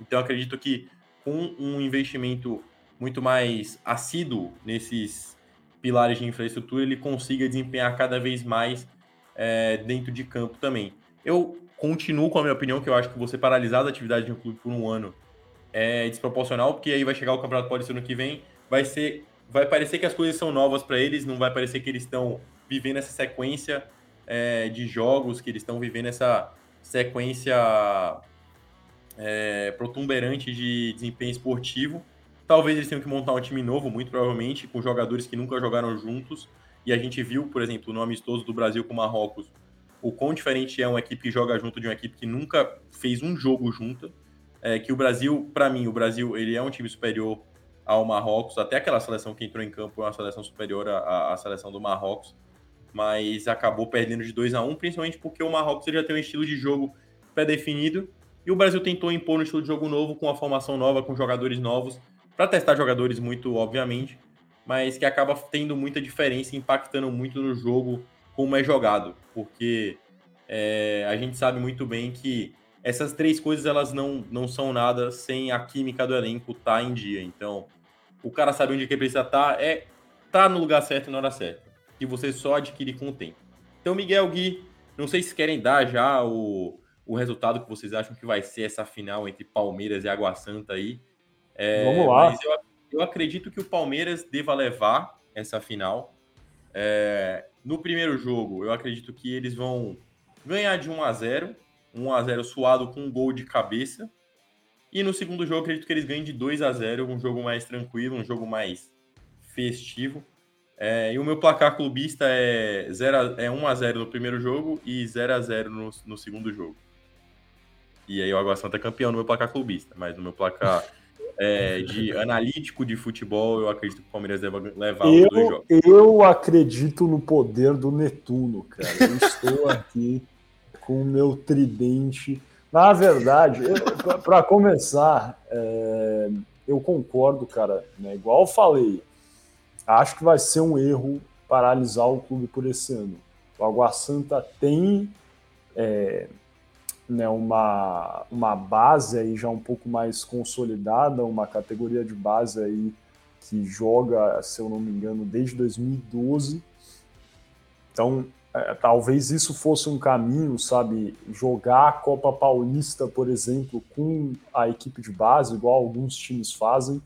Então acredito que com um investimento muito mais assíduo nesses pilares de infraestrutura, ele consiga desempenhar cada vez mais é, dentro de campo também. Eu continuo com a minha opinião, que eu acho que você paralisar a atividade de um clube por um ano é desproporcional, porque aí vai chegar o Campeonato Paulista ano que vem, vai ser, vai parecer que as coisas são novas para eles, não vai parecer que eles estão vivendo essa sequência é, de jogos, que eles estão vivendo essa sequência é, protuberante de desempenho esportivo. Talvez eles tenham que montar um time novo, muito provavelmente, com jogadores que nunca jogaram juntos. E a gente viu, por exemplo, no amistoso do Brasil com o Marrocos, o quão diferente é uma equipe que joga junto de uma equipe que nunca fez um jogo junto. É, que o Brasil, para mim, o Brasil ele é um time superior ao Marrocos, até aquela seleção que entrou em campo é uma seleção superior à, à seleção do Marrocos, mas acabou perdendo de 2 a 1 principalmente porque o Marrocos já tem um estilo de jogo pré-definido. E o Brasil tentou impor um estilo de jogo novo, com uma formação nova, com jogadores novos, para testar jogadores muito, obviamente, mas que acaba tendo muita diferença, impactando muito no jogo como é jogado, porque é, a gente sabe muito bem que essas três coisas elas não, não são nada sem a química do elenco estar tá em dia. Então, o cara sabe onde que precisa estar, tá, é tá no lugar certo na hora certa, e você só adquire com o tempo. Então, Miguel Gui, não sei se querem dar já o, o resultado que vocês acham que vai ser essa final entre Palmeiras e Água Santa aí. É, Vamos lá. Mas eu, eu, acredito que o Palmeiras deva levar essa final. É, no primeiro jogo, eu acredito que eles vão ganhar de 1 a 0 1 a 0 suado com um gol de cabeça. E no segundo jogo, acredito que eles ganhem de 2 a 0 um jogo mais tranquilo, um jogo mais festivo. É, e o meu placar clubista é, 0 a, é 1 a 0 no primeiro jogo e 0 a 0 no, no segundo jogo. E aí o Água Santa é campeão no meu placar clubista, mas no meu placar é, de analítico de futebol, eu acredito que o Palmeiras deve levar eu, os dois jogos. Eu acredito no poder do Netuno, cara. Eu estou aqui com o meu tridente. Na verdade, para começar, é, eu concordo, cara. Né, igual eu falei, acho que vai ser um erro paralisar o clube por esse ano. O Água Santa tem é, né, uma, uma base aí já um pouco mais consolidada, uma categoria de base aí que joga, se eu não me engano, desde 2012. Então, é, talvez isso fosse um caminho, sabe? Jogar a Copa Paulista, por exemplo, com a equipe de base, igual alguns times fazem.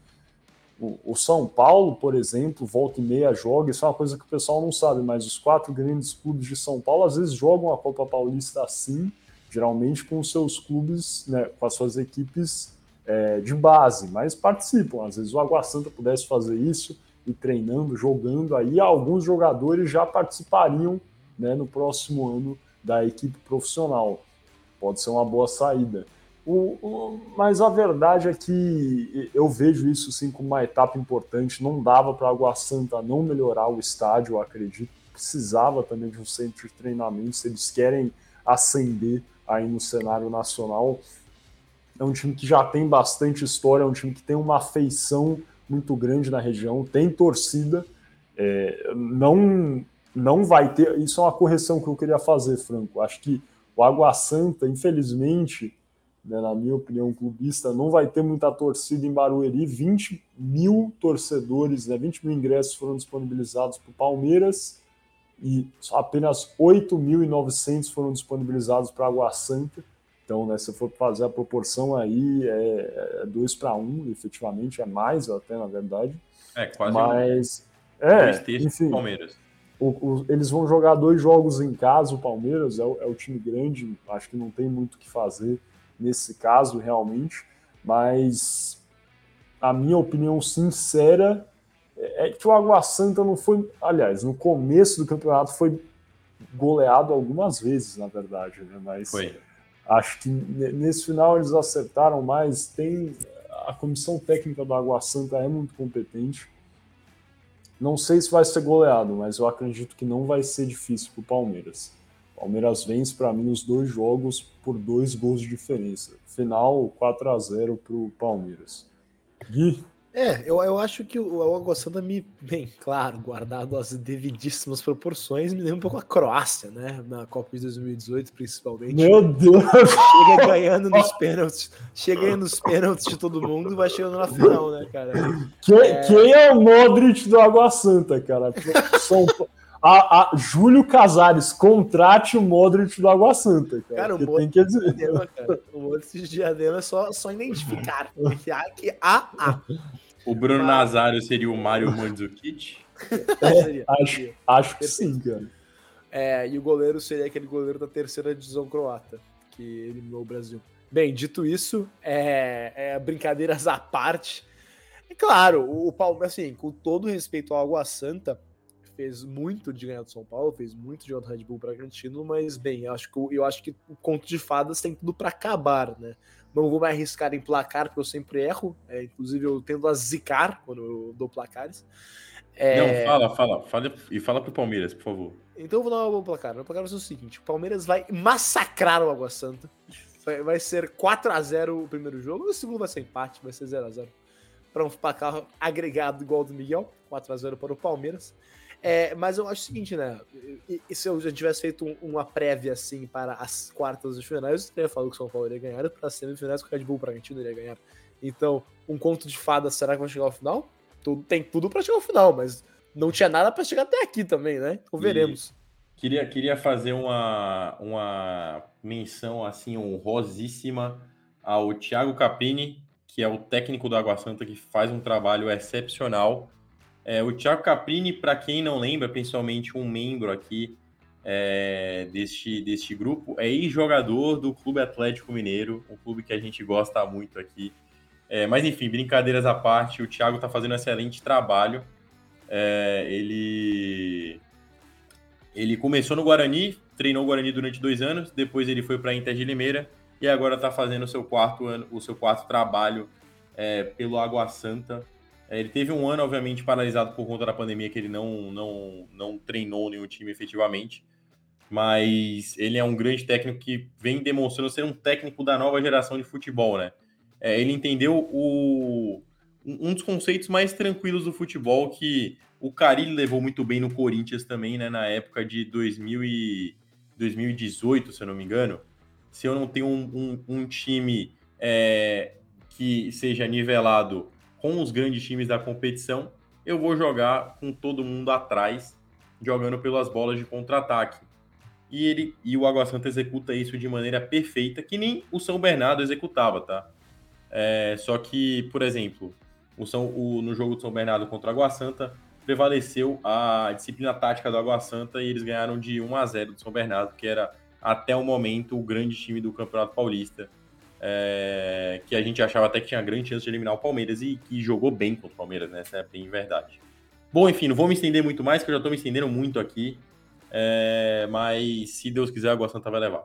O, São Paulo, por exemplo, volta e meia joga, isso é uma coisa que o pessoal não sabe, mas os quatro grandes clubes de São Paulo às vezes jogam a Copa Paulista assim, geralmente com os seus clubes, né, com as suas equipes é, de base, mas participam. Às vezes o Água Santa pudesse fazer isso e treinando, jogando, aí alguns jogadores já participariam né, no próximo ano da equipe profissional. Pode ser uma boa saída. O, o, mas a verdade é que eu vejo isso sim como uma etapa importante. Não dava para a Água Santa não melhorar o estádio, eu acredito. Precisava também de um centro de treinamento. Se eles querem ascender aí no cenário nacional, é um time que já tem bastante história, é um time que tem uma afeição muito grande na região, tem torcida. É, não, não vai ter. Isso é uma correção que eu queria fazer, Franco. Acho que o Água Santa, infelizmente né, na minha opinião, clubista, não vai ter muita torcida em Barueri. 20 mil torcedores, né, 20 mil ingressos foram disponibilizados para o Palmeiras e apenas 8.900 foram disponibilizados para Água Santa. Então, né, se for fazer a proporção aí, é 2 para 1, efetivamente, é mais até, na verdade. É, quase Mas, um, é, enfim, Palmeiras. O, o, eles vão jogar dois jogos em casa, o Palmeiras é o, é o time grande, acho que não tem muito o que fazer nesse caso, realmente, mas a minha opinião sincera é que o Água Santa não foi. Aliás, no começo do campeonato foi goleado algumas vezes, na verdade, né? Mas foi. acho que nesse final eles acertaram mais. Tem a comissão técnica do Água Santa é muito competente. Não sei se vai ser goleado, mas eu acredito que não vai ser difícil para o Palmeiras. Palmeiras vence para mim os dois jogos por dois gols de diferença. Final 4 a 0 para o Palmeiras. Gui? É, eu, eu acho que o, Água Santa me, bem, claro, guardado as devidíssimas proporções, me lembra um pouco a Croácia, né? Na Copa de 2018, principalmente. Meu Deus! Chega ganhando nos pênaltis, chega ganhando nos pênaltis de todo mundo e vai chegando na final, né, cara? Quem é, quem é o Modric do Água Santa, cara? São a, a Júlio Casares contrate o Modric do Água Santa, cara. Cara, o Modric, que dizer. Diadema, cara. o Modric de Diadema é só, só identificar. Que a, que a, a. O Bruno ah. Nazário seria o Mário Mandzukic? É, acho, acho que sim, cara. É, e o goleiro seria aquele goleiro da terceira divisão croata, que eliminou o Brasil. Bem, dito isso, é, é brincadeiras à parte. É claro, o Palmeiras, assim, com todo respeito ao Água Santa, fez muito de ganhar do São Paulo, fez muito de ganhar do Red Bull Bragantino, mas bem, eu acho que, eu acho que o conto de fadas tem tudo para acabar, né? Não vou mais arriscar em placar, porque eu sempre erro, é, inclusive eu tendo a zicar quando eu dou placares. É... Não, fala, fala, fala e fala pro Palmeiras, por favor. Então eu vou dar um bom placar. O placar vai ser o seguinte: o Palmeiras vai massacrar o Água Santa. Vai, vai ser 4 a 0 o primeiro jogo, o segundo vai ser empate, vai ser 0 a 0 Para um placar agregado igual ao do Miguel, 4 a 0 para o Palmeiras. É, mas eu acho o seguinte, né? E, e se eu já tivesse feito um, uma prévia assim para as quartas de finais, eu teria falado que o São Paulo iria ganhar, para as semifinais que o Red Bull Bragantino iria ganhar. Então, um conto de fadas, será que vai chegar ao final? Tudo, tem tudo para chegar ao final, mas não tinha nada para chegar até aqui também, né? Então veremos. queria, queria fazer uma, uma menção assim honrosíssima ao Thiago Capini, que é o técnico do Água Santa, que faz um trabalho excepcional é, o Thiago Caprini, para quem não lembra, principalmente um membro aqui é, deste, deste grupo, é ex-jogador do Clube Atlético Mineiro, um clube que a gente gosta muito aqui. É, mas enfim, brincadeiras à parte, o Thiago está fazendo um excelente trabalho. É, ele, ele começou no Guarani, treinou o Guarani durante dois anos, depois ele foi para a Inter de Limeira e agora está fazendo o seu quarto ano, o seu quarto trabalho é, pelo Água Santa ele teve um ano, obviamente, paralisado por conta da pandemia, que ele não, não, não treinou nenhum time efetivamente. Mas ele é um grande técnico que vem demonstrando ser um técnico da nova geração de futebol, né? É, ele entendeu o, um dos conceitos mais tranquilos do futebol que o Carilli levou muito bem no Corinthians também, né? Na época de 2000 e 2018, se eu não me engano. Se eu não tenho um, um, um time é, que seja nivelado com os grandes times da competição, eu vou jogar com todo mundo atrás, jogando pelas bolas de contra-ataque. E ele e o Água Santa executa isso de maneira perfeita, que nem o São Bernardo executava, tá? É, só que, por exemplo, o São, o, no jogo do São Bernardo contra o Água Santa, prevaleceu a disciplina tática do Água Santa e eles ganharam de 1 a 0 do São Bernardo, que era até o momento o grande time do Campeonato Paulista é, que a gente achava até que tinha grande chance de eliminar o Palmeiras e que jogou bem contra o Palmeiras, né? Essa é bem verdade. Bom, enfim, não vou me estender muito mais, que eu já estou me estendendo muito aqui. É, mas se Deus quiser, a Água Santa vai levar.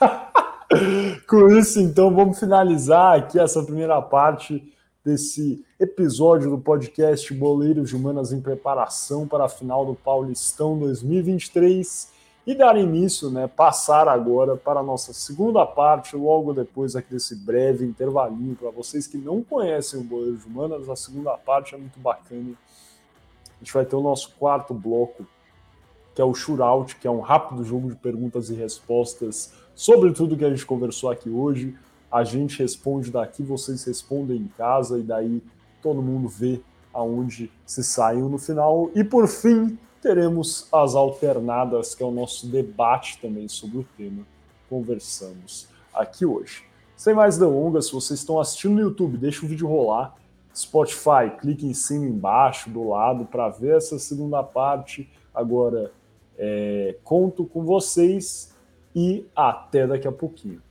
Com isso, então, vamos finalizar aqui essa primeira parte desse episódio do podcast Boleiros de Humanas em preparação para a final do Paulistão 2023 e dar início, né, passar agora para a nossa segunda parte, logo depois aqui desse breve intervalinho para vocês que não conhecem o Boleiros de Humanas, a segunda parte é muito bacana. A gente vai ter o nosso quarto bloco, que é o Shootout, que é um rápido jogo de perguntas e respostas sobre tudo que a gente conversou aqui hoje. A gente responde daqui, vocês respondem em casa e daí todo mundo vê aonde se saiu no final. E por fim, teremos as alternadas, que é o nosso debate também sobre o tema. Conversamos aqui hoje. Sem mais delongas, se vocês estão assistindo no YouTube, deixa o vídeo rolar. Spotify, clique em cima, embaixo, do lado, para ver essa segunda parte. Agora, é, conto com vocês e até daqui a pouquinho.